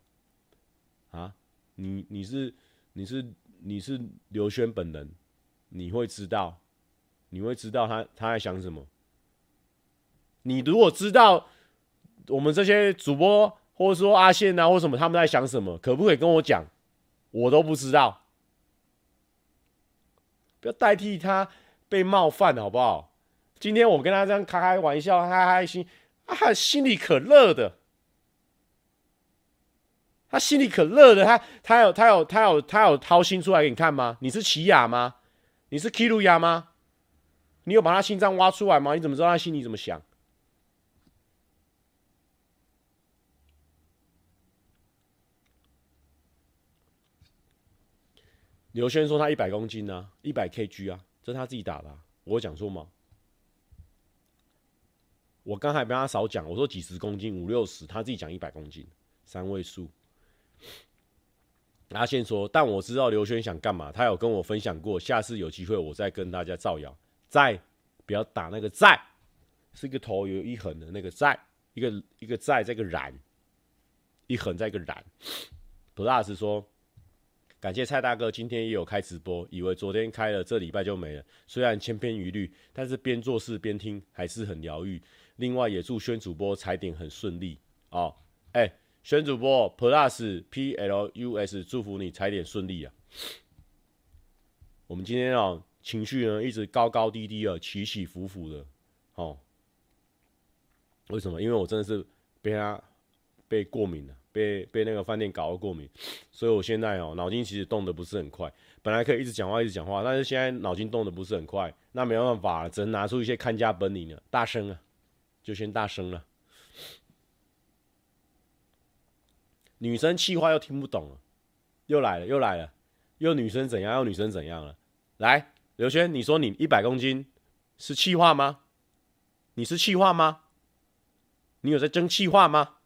啊，你你是你是你是刘轩本人，你会知道，你会知道他他在想什么。你如果知道我们这些主播，或者说阿宪啊，或什么他们在想什么，可不可以跟我讲？我都不知道，不要代替他被冒犯，好不好？今天我跟他这样开开玩笑，开开心，啊，心里可乐的。他心里可乐的，他他有他有他有他有掏心出来给你看吗？你是奇亚吗？你是 Kiruya 吗？你有把他心脏挖出来吗？你怎么知道他心里怎么想？刘轩说他一百公斤啊，一百 kg 啊，这是他自己打的，我有讲错吗？我刚才跟他少讲，我说几十公斤，五六十，他自己讲一百公斤，三位数。阿宪说：“但我知道刘轩想干嘛，他有跟我分享过。下次有机会，我再跟大家造谣。在，不要打那个在，是一个头有一横的那个在，一个一个在，这个然，一横在一个然。”Plus 说：“感谢蔡大哥，今天也有开直播，以为昨天开了，这礼拜就没了。虽然千篇一律，但是边做事边听还是很疗愈。另外，也祝轩主播踩点很顺利哦。哎、欸。”选主播 Plus P L U S，祝福你踩点顺利啊！我们今天啊，情绪呢一直高高低低的，起起伏伏的，哦。为什么？因为我真的是被他被过敏了，被被那个饭店搞到过敏，所以我现在哦脑筋其实动得不是很快。本来可以一直讲话一直讲话，但是现在脑筋动得不是很快，那没办法，只能拿出一些看家本领了，大声啊，就先大声了。女生气话又听不懂了，又来了，又来了，又女生怎样？又女生怎样了？来，刘轩，你说你一百公斤是气话吗？你是气话吗？你有在争气话吗？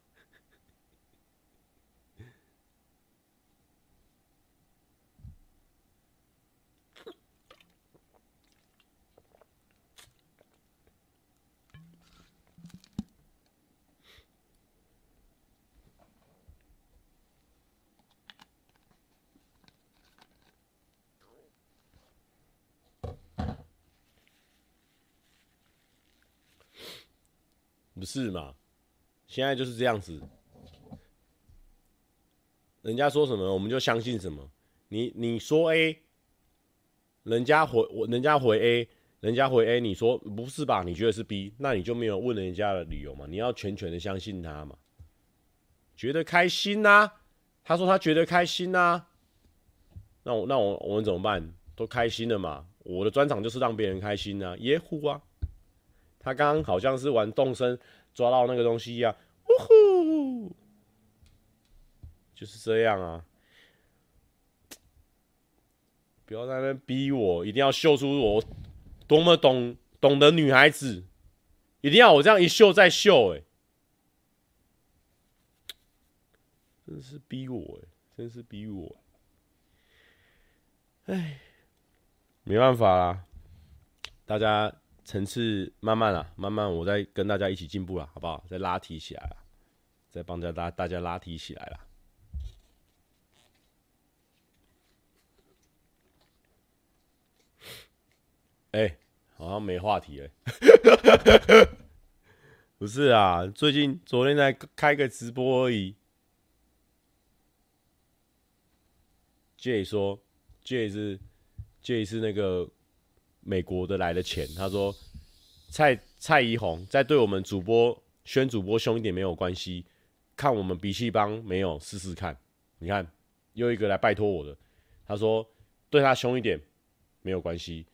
不是嘛？现在就是这样子，人家说什么我们就相信什么。你你说 A，人家回我，人家回 A，人家回 A，你说不是吧？你觉得是 B，那你就没有问人家的理由嘛？你要全权的相信他嘛？觉得开心呐？他说他觉得开心呐，那我那我我们怎么办？都开心了嘛？我的专长就是让别人开心呐，耶呼啊！他刚刚好像是玩动身抓到那个东西一样，呜呼，就是这样啊！不要在那边逼我，一定要秀出我多么懂懂得女孩子，一定要我这样一秀再秀，哎，真是逼我，哎，真是逼我，哎，没办法啦，大家。层次慢慢啊，慢慢，我再跟大家一起进步了，好不好？再拉提起来了，再帮着大大家拉提起来了。哎、好像没话题了。不是啊，最近昨天在开个直播而已。J 说，J 是 J 是那个。美国的来的钱，他说蔡蔡宜红再对我们主播宣主播凶一点没有关系，看我们鼻气帮没有试试看，你看又一个来拜托我的，他说对他凶一点没有关系，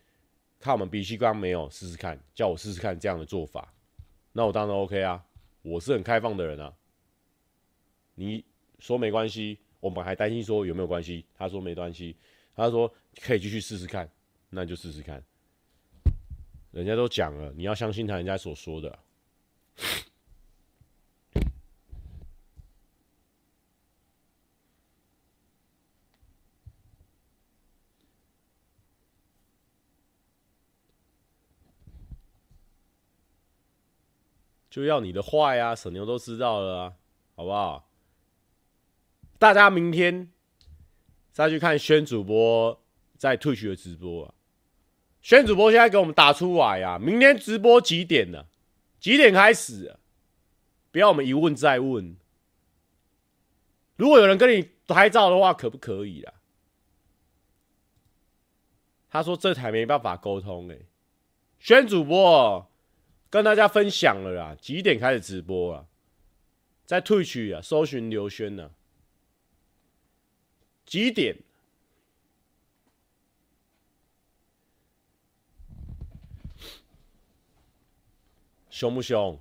看我们鼻气帮没有试试看，叫我试试看这样的做法，那我当然 OK 啊，我是很开放的人啊，你说没关系，我们还担心说有没有关系，他说没关系，他说可以继续试试看，那就试试看。人家都讲了，你要相信他人家所说的。就要你的坏呀，沈牛都知道了啊，好不好？大家明天再去看轩主播在退学的直播啊。轩主播现在给我们打出来啊，明天直播几点呢？几点开始啊？不要我们一问再问。如果有人跟你拍照的话，可不可以啊？他说这台没办法沟通哎。轩主播跟大家分享了啦，几点开始直播啊？在 Twitch 啊，搜寻刘轩呢？几点？凶不凶？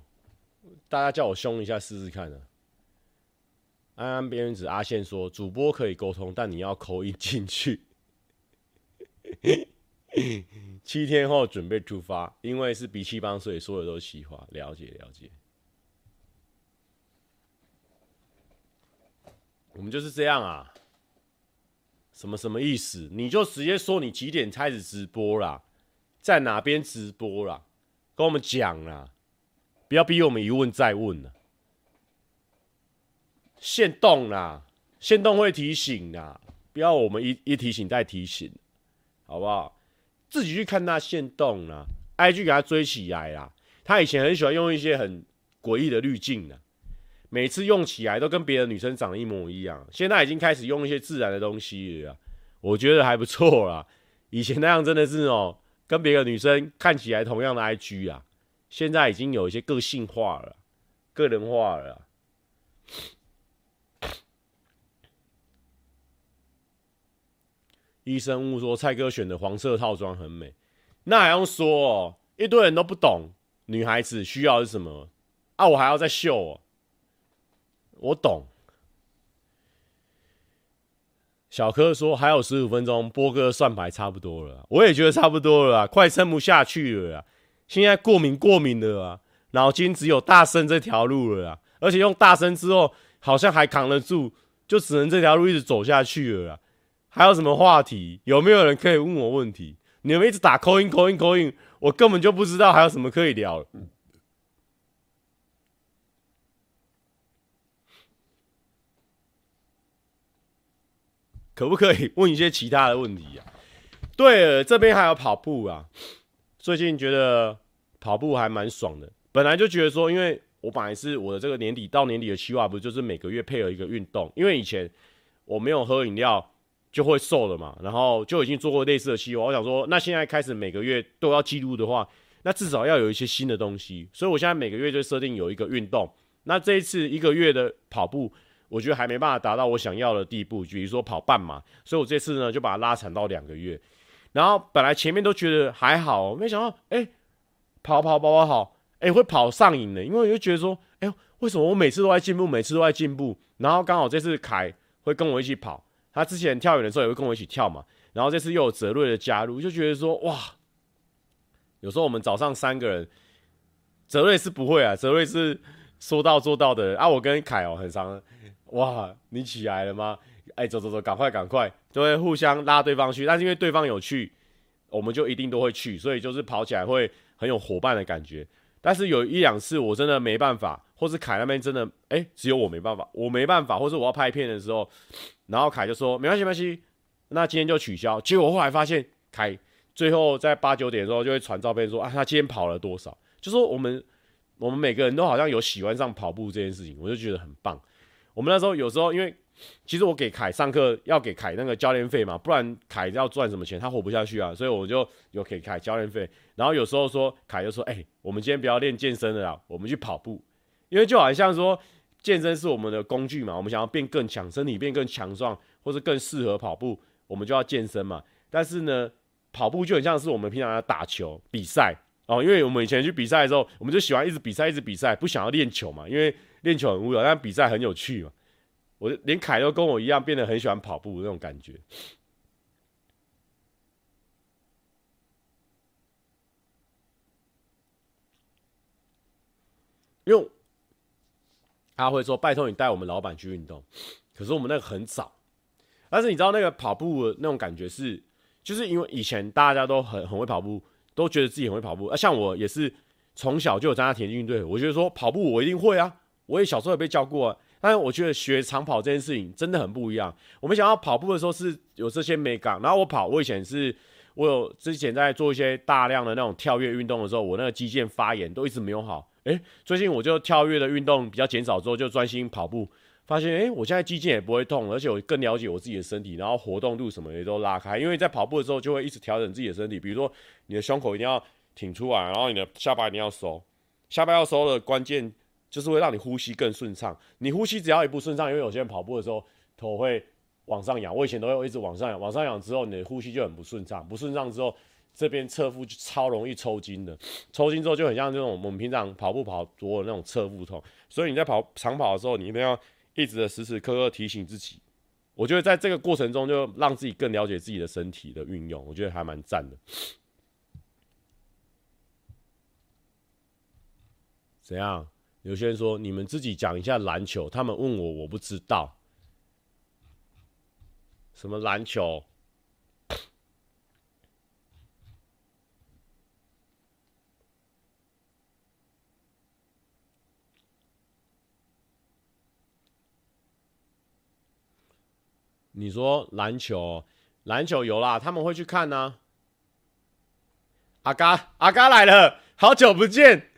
大家叫我凶一下试试看啊！安安边缘子阿宪说：“主播可以沟通，但你要口音进去。”七天后准备出发，因为是鼻气帮，所以说的都是气话。了解了解。我们就是这样啊，什么什么意思？你就直接说你几点开始直播啦，在哪边直播啦，跟我们讲啦，不要逼我们一问再问了。限动啦，限动会提醒啦，不要我们一一提醒再提醒，好不好？自己去看那限动啦，IG 给他追起来啦。他以前很喜欢用一些很诡异的滤镜的。每次用起来都跟别的女生长得一模一样，现在已经开始用一些自然的东西了，我觉得还不错啦。以前那样真的是哦，跟别的女生看起来同样的 IG 啊，现在已经有一些个性化了，个人化了。医生误说蔡哥选的黄色套装很美，那还用说哦？一堆人都不懂女孩子需要的是什么啊，我还要再秀哦。我懂，小柯说还有十五分钟，波哥算牌差不多了，我也觉得差不多了，快撑不下去了。现在过敏过敏的啊，脑筋只有大声这条路了啊，而且用大声之后好像还扛得住，就只能这条路一直走下去了啊。还有什么话题？有没有人可以问我问题？你们一直打 call in coin coin，我根本就不知道还有什么可以聊。可不可以问一些其他的问题啊？对了，这边还有跑步啊。最近觉得跑步还蛮爽的。本来就觉得说，因为我本来是我的这个年底到年底的计划，不就是每个月配合一个运动？因为以前我没有喝饮料就会瘦了嘛，然后就已经做过类似的计划。我想说，那现在开始每个月都要记录的话，那至少要有一些新的东西。所以我现在每个月就设定有一个运动。那这一次一个月的跑步。我觉得还没办法达到我想要的地步，比如说跑半马，所以我这次呢就把它拉长到两个月。然后本来前面都觉得还好，没想到哎、欸，跑跑跑跑，哎、会跑上瘾的，因为我就觉得说，哎、欸，为什么我每次都在进步，每次都在进步？然后刚好这次凯会跟我一起跑，他之前跳远的时候也会跟我一起跳嘛。然后这次又有泽瑞的加入，就觉得说哇，有时候我们早上三个人，泽瑞是不会啊，泽瑞是说到做到的啊。我跟凯哦很常。哇，你起来了吗？哎、走走走，赶快赶快，都会互相拉对方去。但是因为对方有去，我们就一定都会去，所以就是跑起来会很有伙伴的感觉。但是有一两次我真的没办法，或是凯那边真的，哎、只有我没办法，我没办法，或是我要拍片的时候，然后凯就说没关系没关系，那今天就取消。结果后来发现凯最后在八九点的时候就会传照片说啊，他今天跑了多少？就说我们我们每个人都好像有喜欢上跑步这件事情，我就觉得很棒。我们那时候有时候，因为 其实我给凯上课要给凯那个教练费嘛，不然凯要赚什么钱？他活不下去啊，所以我就有给凯教练费。然后有时候说凯就说：“哎、我们今天不要练健身了啦，我们去跑步。”因为就好像说健身是我们的工具嘛，我们想要变更强，身体变更强壮，或是更适合跑步，我们就要健身嘛。但是呢，跑步就很像是我们平常要打球比赛哦，因为我们以前去比赛的时候，我们就喜欢一直比赛，一直比赛，不想要练球嘛，因为。练球很无聊，但比赛很有趣嘛。我连凯都跟我一样，变得很喜欢跑步那种感觉。因为他会说：“拜托你带我们老板去运动。”可是我们那个很早。但是你知道那个跑步的那种感觉是，就是因为以前大家都很很会跑步，都觉得自己很会跑步。啊，像我也是从小就有参加田径队，我觉得说跑步我一定会啊。我也小时候也被教过啊，但是我觉得学长跑这件事情真的很不一样。我们想要跑步的时候是有这些美感，然后我跑，我以前是，我有之前在做一些大量的那种跳跃运动的时候，我那个肌腱发炎都一直没有好。诶，最近我就跳跃的运动比较减少之后，就专心跑步，发现诶，我现在肌腱也不会痛，而且我更了解我自己的身体，然后活动度什么也都拉开。因为在跑步的时候就会一直调整自己的身体，比如说你的胸口一定要挺出来，然后你的下巴一定要收，下巴要收的关键。就是会让你呼吸更顺畅。你呼吸只要一不顺畅，因为有些人跑步的时候头会往上仰，我以前都会一直往上仰，往上仰之后你的呼吸就很不顺畅，不顺畅之后这边侧腹就超容易抽筋的，抽筋之后就很像这种我们平常跑步跑多的那种侧腹痛。所以你在跑长跑的时候，你一定要一直的时时刻刻提醒自己。我觉得在这个过程中，就让自己更了解自己的身体的运用，我觉得还蛮赞的。怎样？有些人说：“你们自己讲一下篮球。”他们问我，我不知道什么篮球。你说篮球，篮球有啦，他们会去看呢、啊。阿嘎，阿嘎来了，好久不见，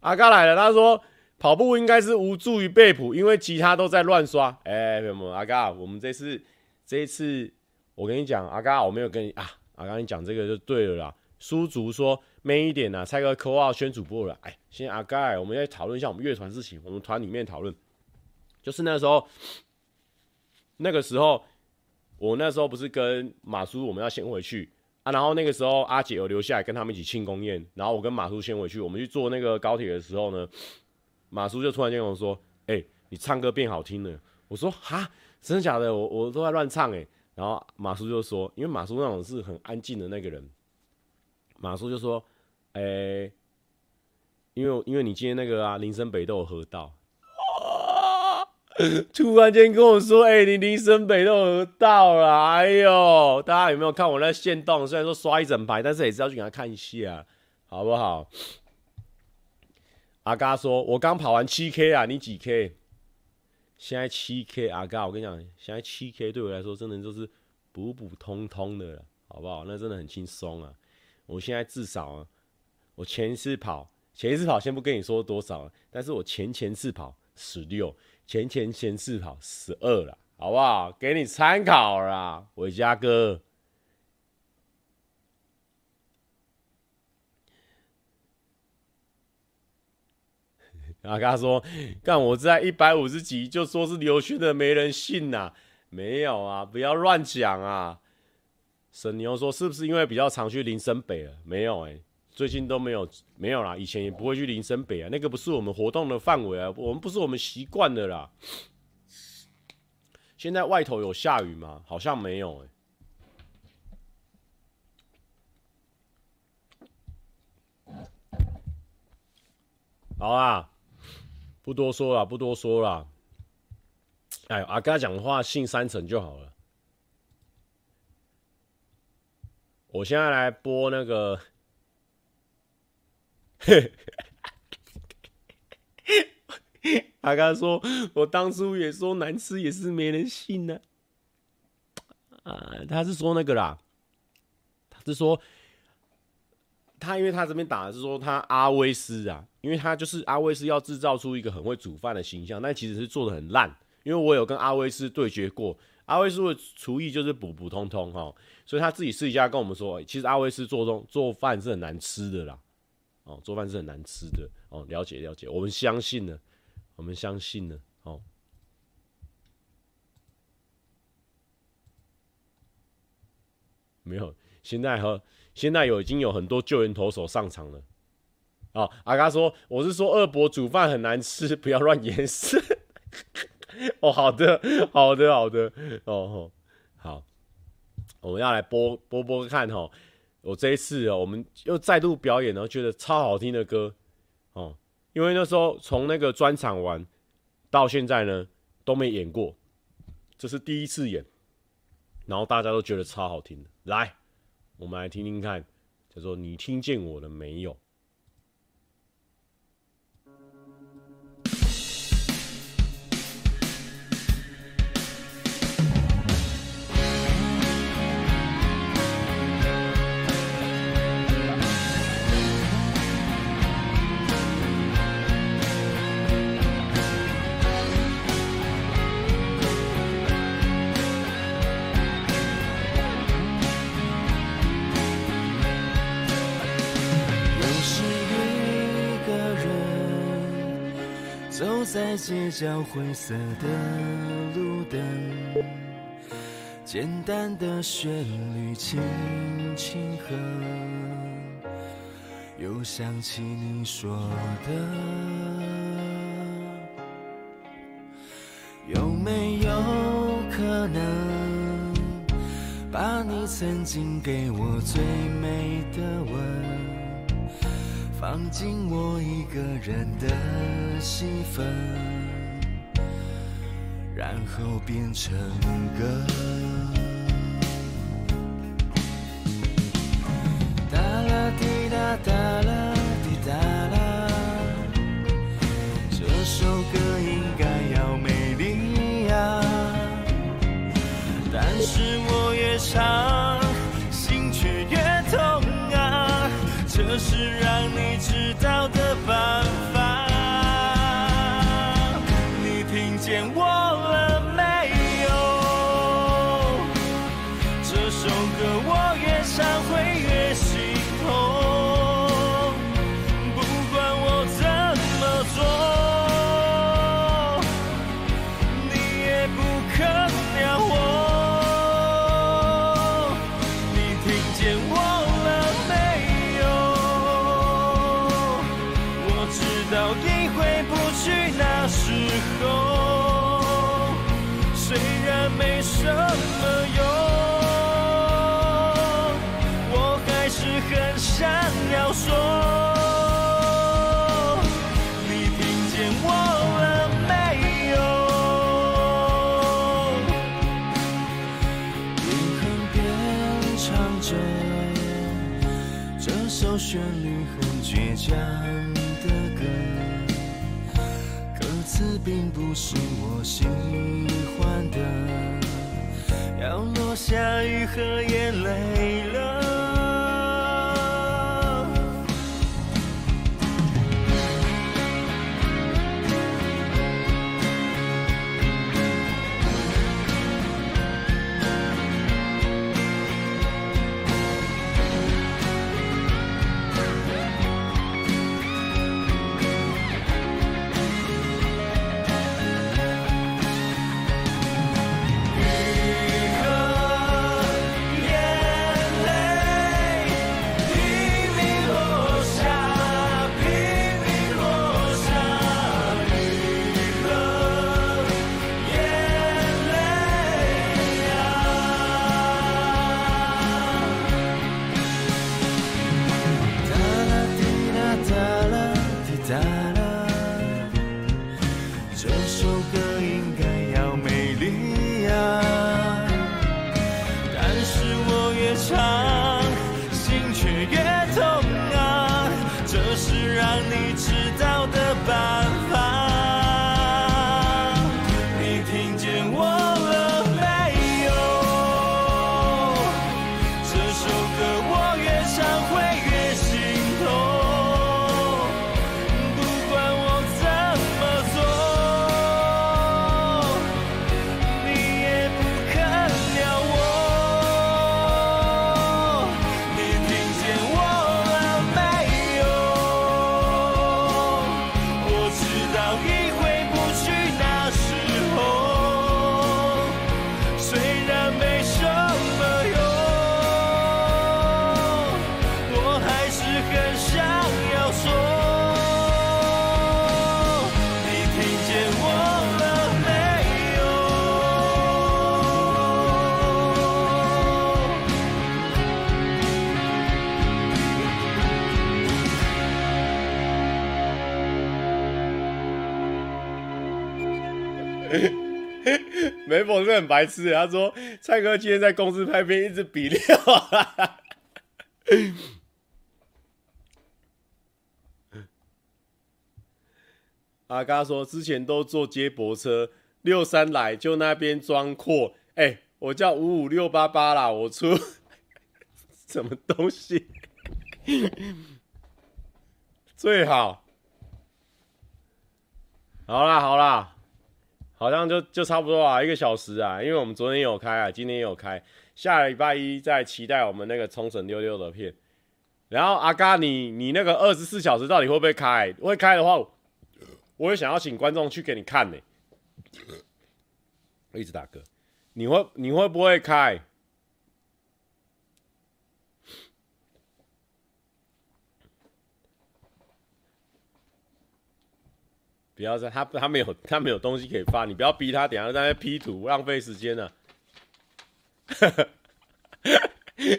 阿嘎来了。他说。跑步应该是无助于被捕，因为其他都在乱刷。哎、欸，什么阿嘎，我们这次这一次，我跟你讲，阿嘎，我没有跟你啊，阿嘎，你讲这个就对了啦。苏竹说，man 一点呐，蔡哥扣号宣主播了。哎，先阿嘎，我们来讨论一下我们乐团事情。我们团里面讨论，就是那时候，那个时候，我那时候不是跟马叔，我们要先回去啊。然后那个时候，阿姐有留下来跟他们一起庆功宴。然后我跟马叔先回去，我们去坐那个高铁的时候呢。马叔就突然间跟我说：“哎、你唱歌变好听了。”我说：“哈，真的假的？我我都在乱唱哎。”然后马叔就说：“因为马叔那种是很安静的那个人。”马叔就说：“哎、因为因为你今天那个啊，林森北都有喝到。”突然间跟我说：“哎、你林森北都有喝到了。”哎呦，大家有没有看我那线动？虽然说刷一整排，但是也是要去给他看一下，好不好？阿嘎说：“我刚跑完七 K 啊，你几 K？现在七 K，阿嘎，我跟你讲，现在七 K 对我来说真的就是普普通通的了，好不好？那真的很轻松啊！我现在至少啊，我前一次跑，前一次跑先不跟你说多少，但是我前前次跑十六，前前前次跑十二了，好不好？给你参考啦，伟嘉哥。”阿嘎说：“干我在一百五十几，就说是刘轩的，没人信呐、没有啊，不要乱讲啊。”沈牛说：“是不是因为比较常去林森北了？没有哎、最近都没有没有啦。以前也不会去林森北啊，那个不是我们活动的范围啊，我们不是我们习惯的啦。现在外头有下雨吗？好像没有哎、好啊。”不多说了，不多说了。哎，阿嘎讲的话信三成就好了。我现在来播那个。阿嘎说：“我当初也说难吃，也是没人信呢、”啊，他是说那个啦，他是说。他因为他这边打的是说他阿威斯啊，因为他就是阿威斯要制造出一个很会煮饭的形象，但其实是做的很烂。因为我有跟阿威斯对决过，阿威斯的厨艺就是普普通通哈，所以他自己私底下跟我们说，其实阿威斯做中做饭是很难吃的啦，哦，做饭是很难吃的哦，了解了解，我们相信了，我们相信了哦，没有，现在和。现在有已经有很多救援投手上场了，哦，阿嘎说：“我是说二伯煮饭很难吃，不要乱掩饰。”哦，好的，好的，好的，哦，好，我们要来播播播看哈。我这一次哦，我们又再度表演了，觉得超好听的歌哦。因为那时候从那个专场完到现在呢都没演过，这是第一次演，然后大家都觉得超好听的，来。我们来听听看，叫做“你听见我了没有”。在街角灰色的路灯，简单的旋律轻轻和，又想起你说的，有没有可能把你曾经给我最美的吻？放进我一个人的戏份，然后变成歌。是我喜欢的。要落下雨和眼泪 梅佛是很白痴，他说蔡哥今天在公司拍片，一直比料。阿嘎说之前都坐接驳车，六三来就那边装阔。哎、欸，我叫五五六八八啦，我出 什么东西最好？好啦好啦。好像就就差不多啊，一个小时啊，因为我们昨天有开啊，今天也有开，下礼拜一再期待我们那个冲绳溜溜的片。然后阿嘎，你你那个二十四小时到底会不会开？会开的话，我也想要请观众去给你看呢、我一直打嗝，你会你会不会开？不要在他他没有他没有东西可以发，你不要逼他，等下在那 P 图浪费时间呢。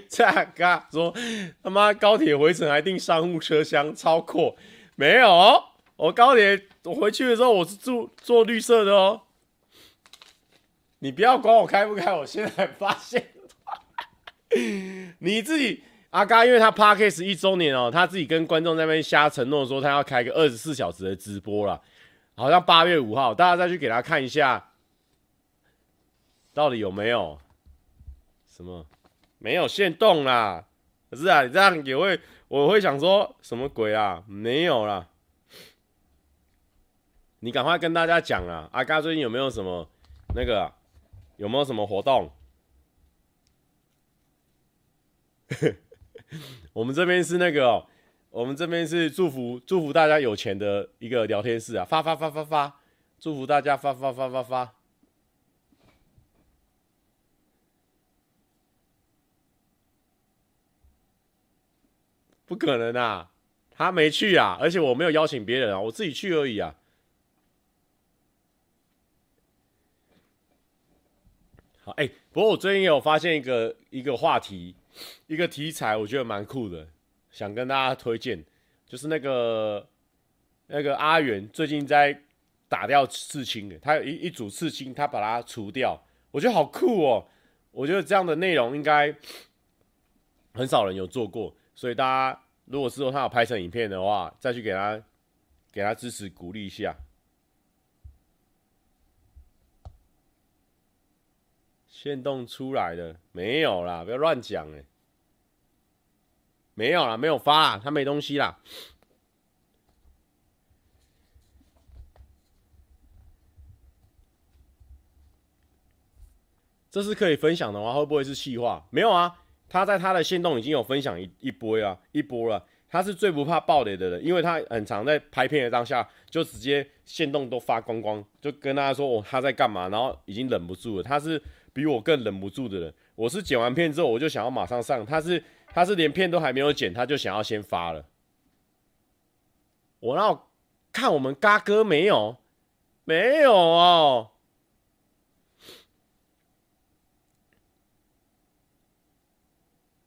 这嘎说他妈高铁回程还订商务车厢，超阔。没有，我高铁我回去的时候我是住坐绿色的哦。你不要管我开不开，我现在发现你自己阿嘎，因为他 Podcast 一周年哦，他自己跟观众那边瞎承诺说他要开个二十四小时的直播了。好像八月五号，大家再去给他看一下，到底有没有什么没有限动啦？可是啊，你这样也会，我会想说什么鬼啊？没有啦，你赶快跟大家讲啊！阿嘎最近有没有什么那个？有没有什么活动？我们这边是那个喔。我们这边是祝福祝福大家有钱的一个聊天室啊，发发发发发，祝福大家发发发发发。不可能啊，他没去啊，而且我没有邀请别人啊，我自己去而已啊。好，哎，不过我最近有发现一个一个话题，一个题材，我觉得蛮酷的。想跟大家推荐，就是那个那个阿元最近在打掉刺青的，他有一一组刺青，他把它除掉，我觉得好酷哦！我觉得这样的内容应该很少人有做过，所以大家如果之后他有拍成影片的话，再去给他给他支持鼓励一下。限动出来的没有啦，不要乱讲哎。没有啦，没有发啦，他没东西啦。这是可以分享的话，会不会是气话？没有啊，他在他的线动已经有分享一一波了，一波了。他是最不怕爆雷的人，因为他很常在拍片的当下就直接线动都发光光，就跟大家说哦他在干嘛，然后已经忍不住了。他是比我更忍不住的人。我是剪完片之后我就想要马上上，他是。他是连片都还没有剪，他就想要先发了。我要看我们嘎哥没有，没有哦。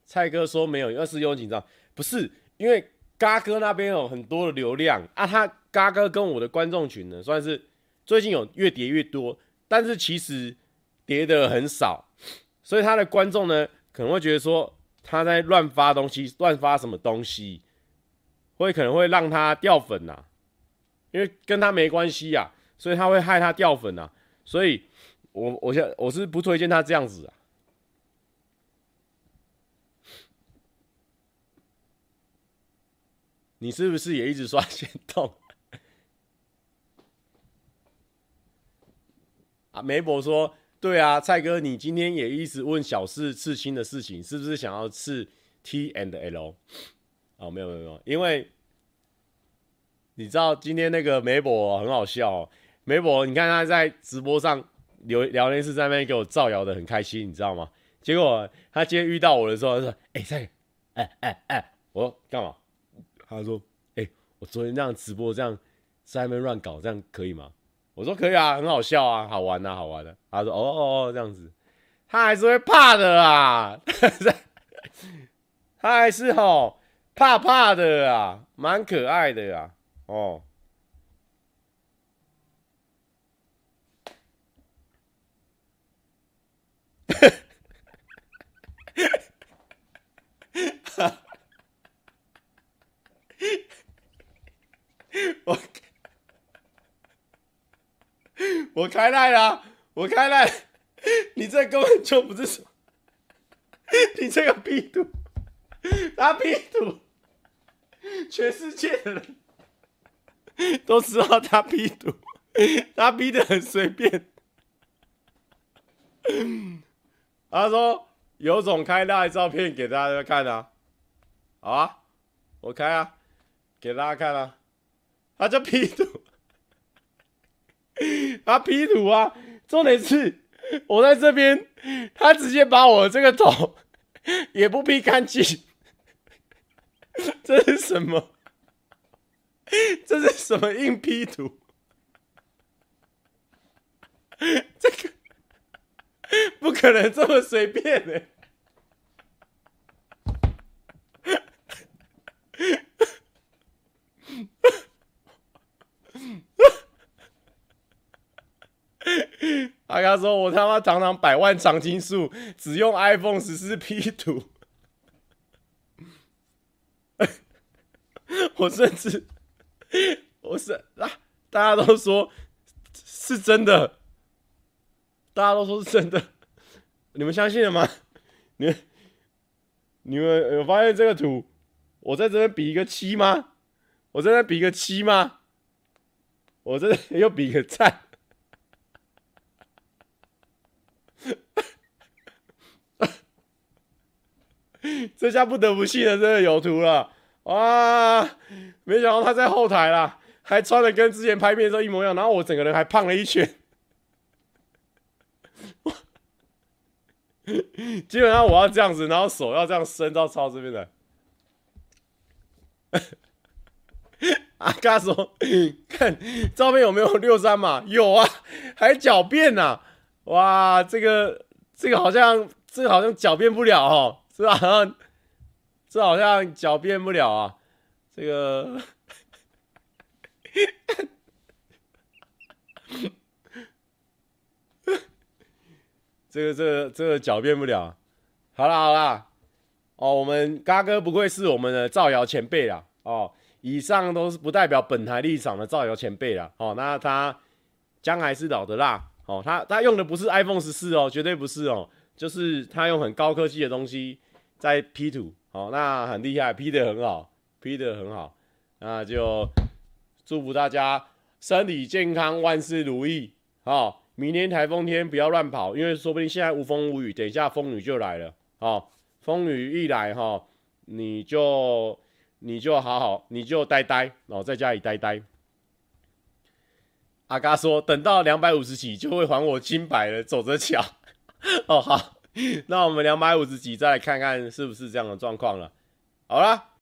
蔡哥说没有，要是有紧张，不是因为嘎哥那边有很多的流量啊。他嘎哥跟我的观众群呢，算是最近有越叠越多，但是其实叠的很少，所以他的观众呢可能会觉得说。他在乱发东西，乱发什么东西，会可能会让他掉粉呐、因为跟他没关系呀、啊，所以他会害他掉粉呐、所以我我现我是不推荐他这样子啊。你是不是也一直刷限动？啊，媒博说。对啊，蔡哥，你今天也一直问小四刺青的事情，是不是想要刺 T and L？哦，没有没有没有，因为你知道今天那个梅博很好笑哦，梅博，你看他在直播上聊聊天室在那边给我造谣的很开心，你知道吗？结果他今天遇到我的时候，他说：“哎、欸，蔡，哎哎哎，我说干嘛？”他说：“哎、我昨天这样直播这样在那边乱搞，这样可以吗？”我说可以啊，很好笑啊，好玩啊，好玩的、啊。他说哦哦哦这样子，他还是会怕的啊，他还是吼怕怕的啊，蛮可爱的啊，哦。我。我开赖了，我开赖，你这根本就不是什么，你这个 P 图，他 P 图，全世界的人都知道他 P 图，他 P 的很随便。他说有种开赖照片给大家看啊，好啊，我开啊，给大家看啊，他就 P 图。他 P 图啊，重点是我在这边，他直接把我这个头 也不 P 干净，这是什么？这是什么硬 P 图？这个 不可能这么随便的。阿嘎说：“我他妈堂堂百万长青树，只用 iPhone 十四 P 图。”我甚至，我是啊，大家都说是真的，大家都说是真的，你们相信了吗？你们，你们有发现这个图？我在这边比一个七吗？我在这边比一个七吗？我这边又比一个赞。这下不得不信了，真的有图了哇！没想到他在后台啦，还穿的跟之前拍片的时候一模一样，然后我整个人还胖了一圈。基本上我要这样子，然后手要这样伸到超这边来。阿嘎说：“看照片有没有六三码？有啊，还狡辩呐！哇，这个这个好像这个好像狡辩不了哦。”这好像，这好像狡辩不了啊！这个，这个，这个，这个狡辩不了。好啦，好啦，哦，我们嘎哥不愧是我们的造谣前辈啦。哦，以上都是不代表本台立场的造谣前辈啦。哦，那他姜还是老的辣。哦，他他用的不是 iPhone 十四哦，绝对不是哦，就是他用很高科技的东西。在 P 图，哦，那很厉害，P 的很好，P 的很好，那就祝福大家身体健康，万事如意，好，明年台风天不要乱跑，因为说不定现在无风无雨，等一下风雨就来了，好，风雨一来哈，你就你就好好，你就呆呆，然后在家里呆呆。阿嘎说，等到两百五十级就会还我清白了，走着瞧，哦好。那我们两百五十级，再来看看是不是这样的状况了。好了。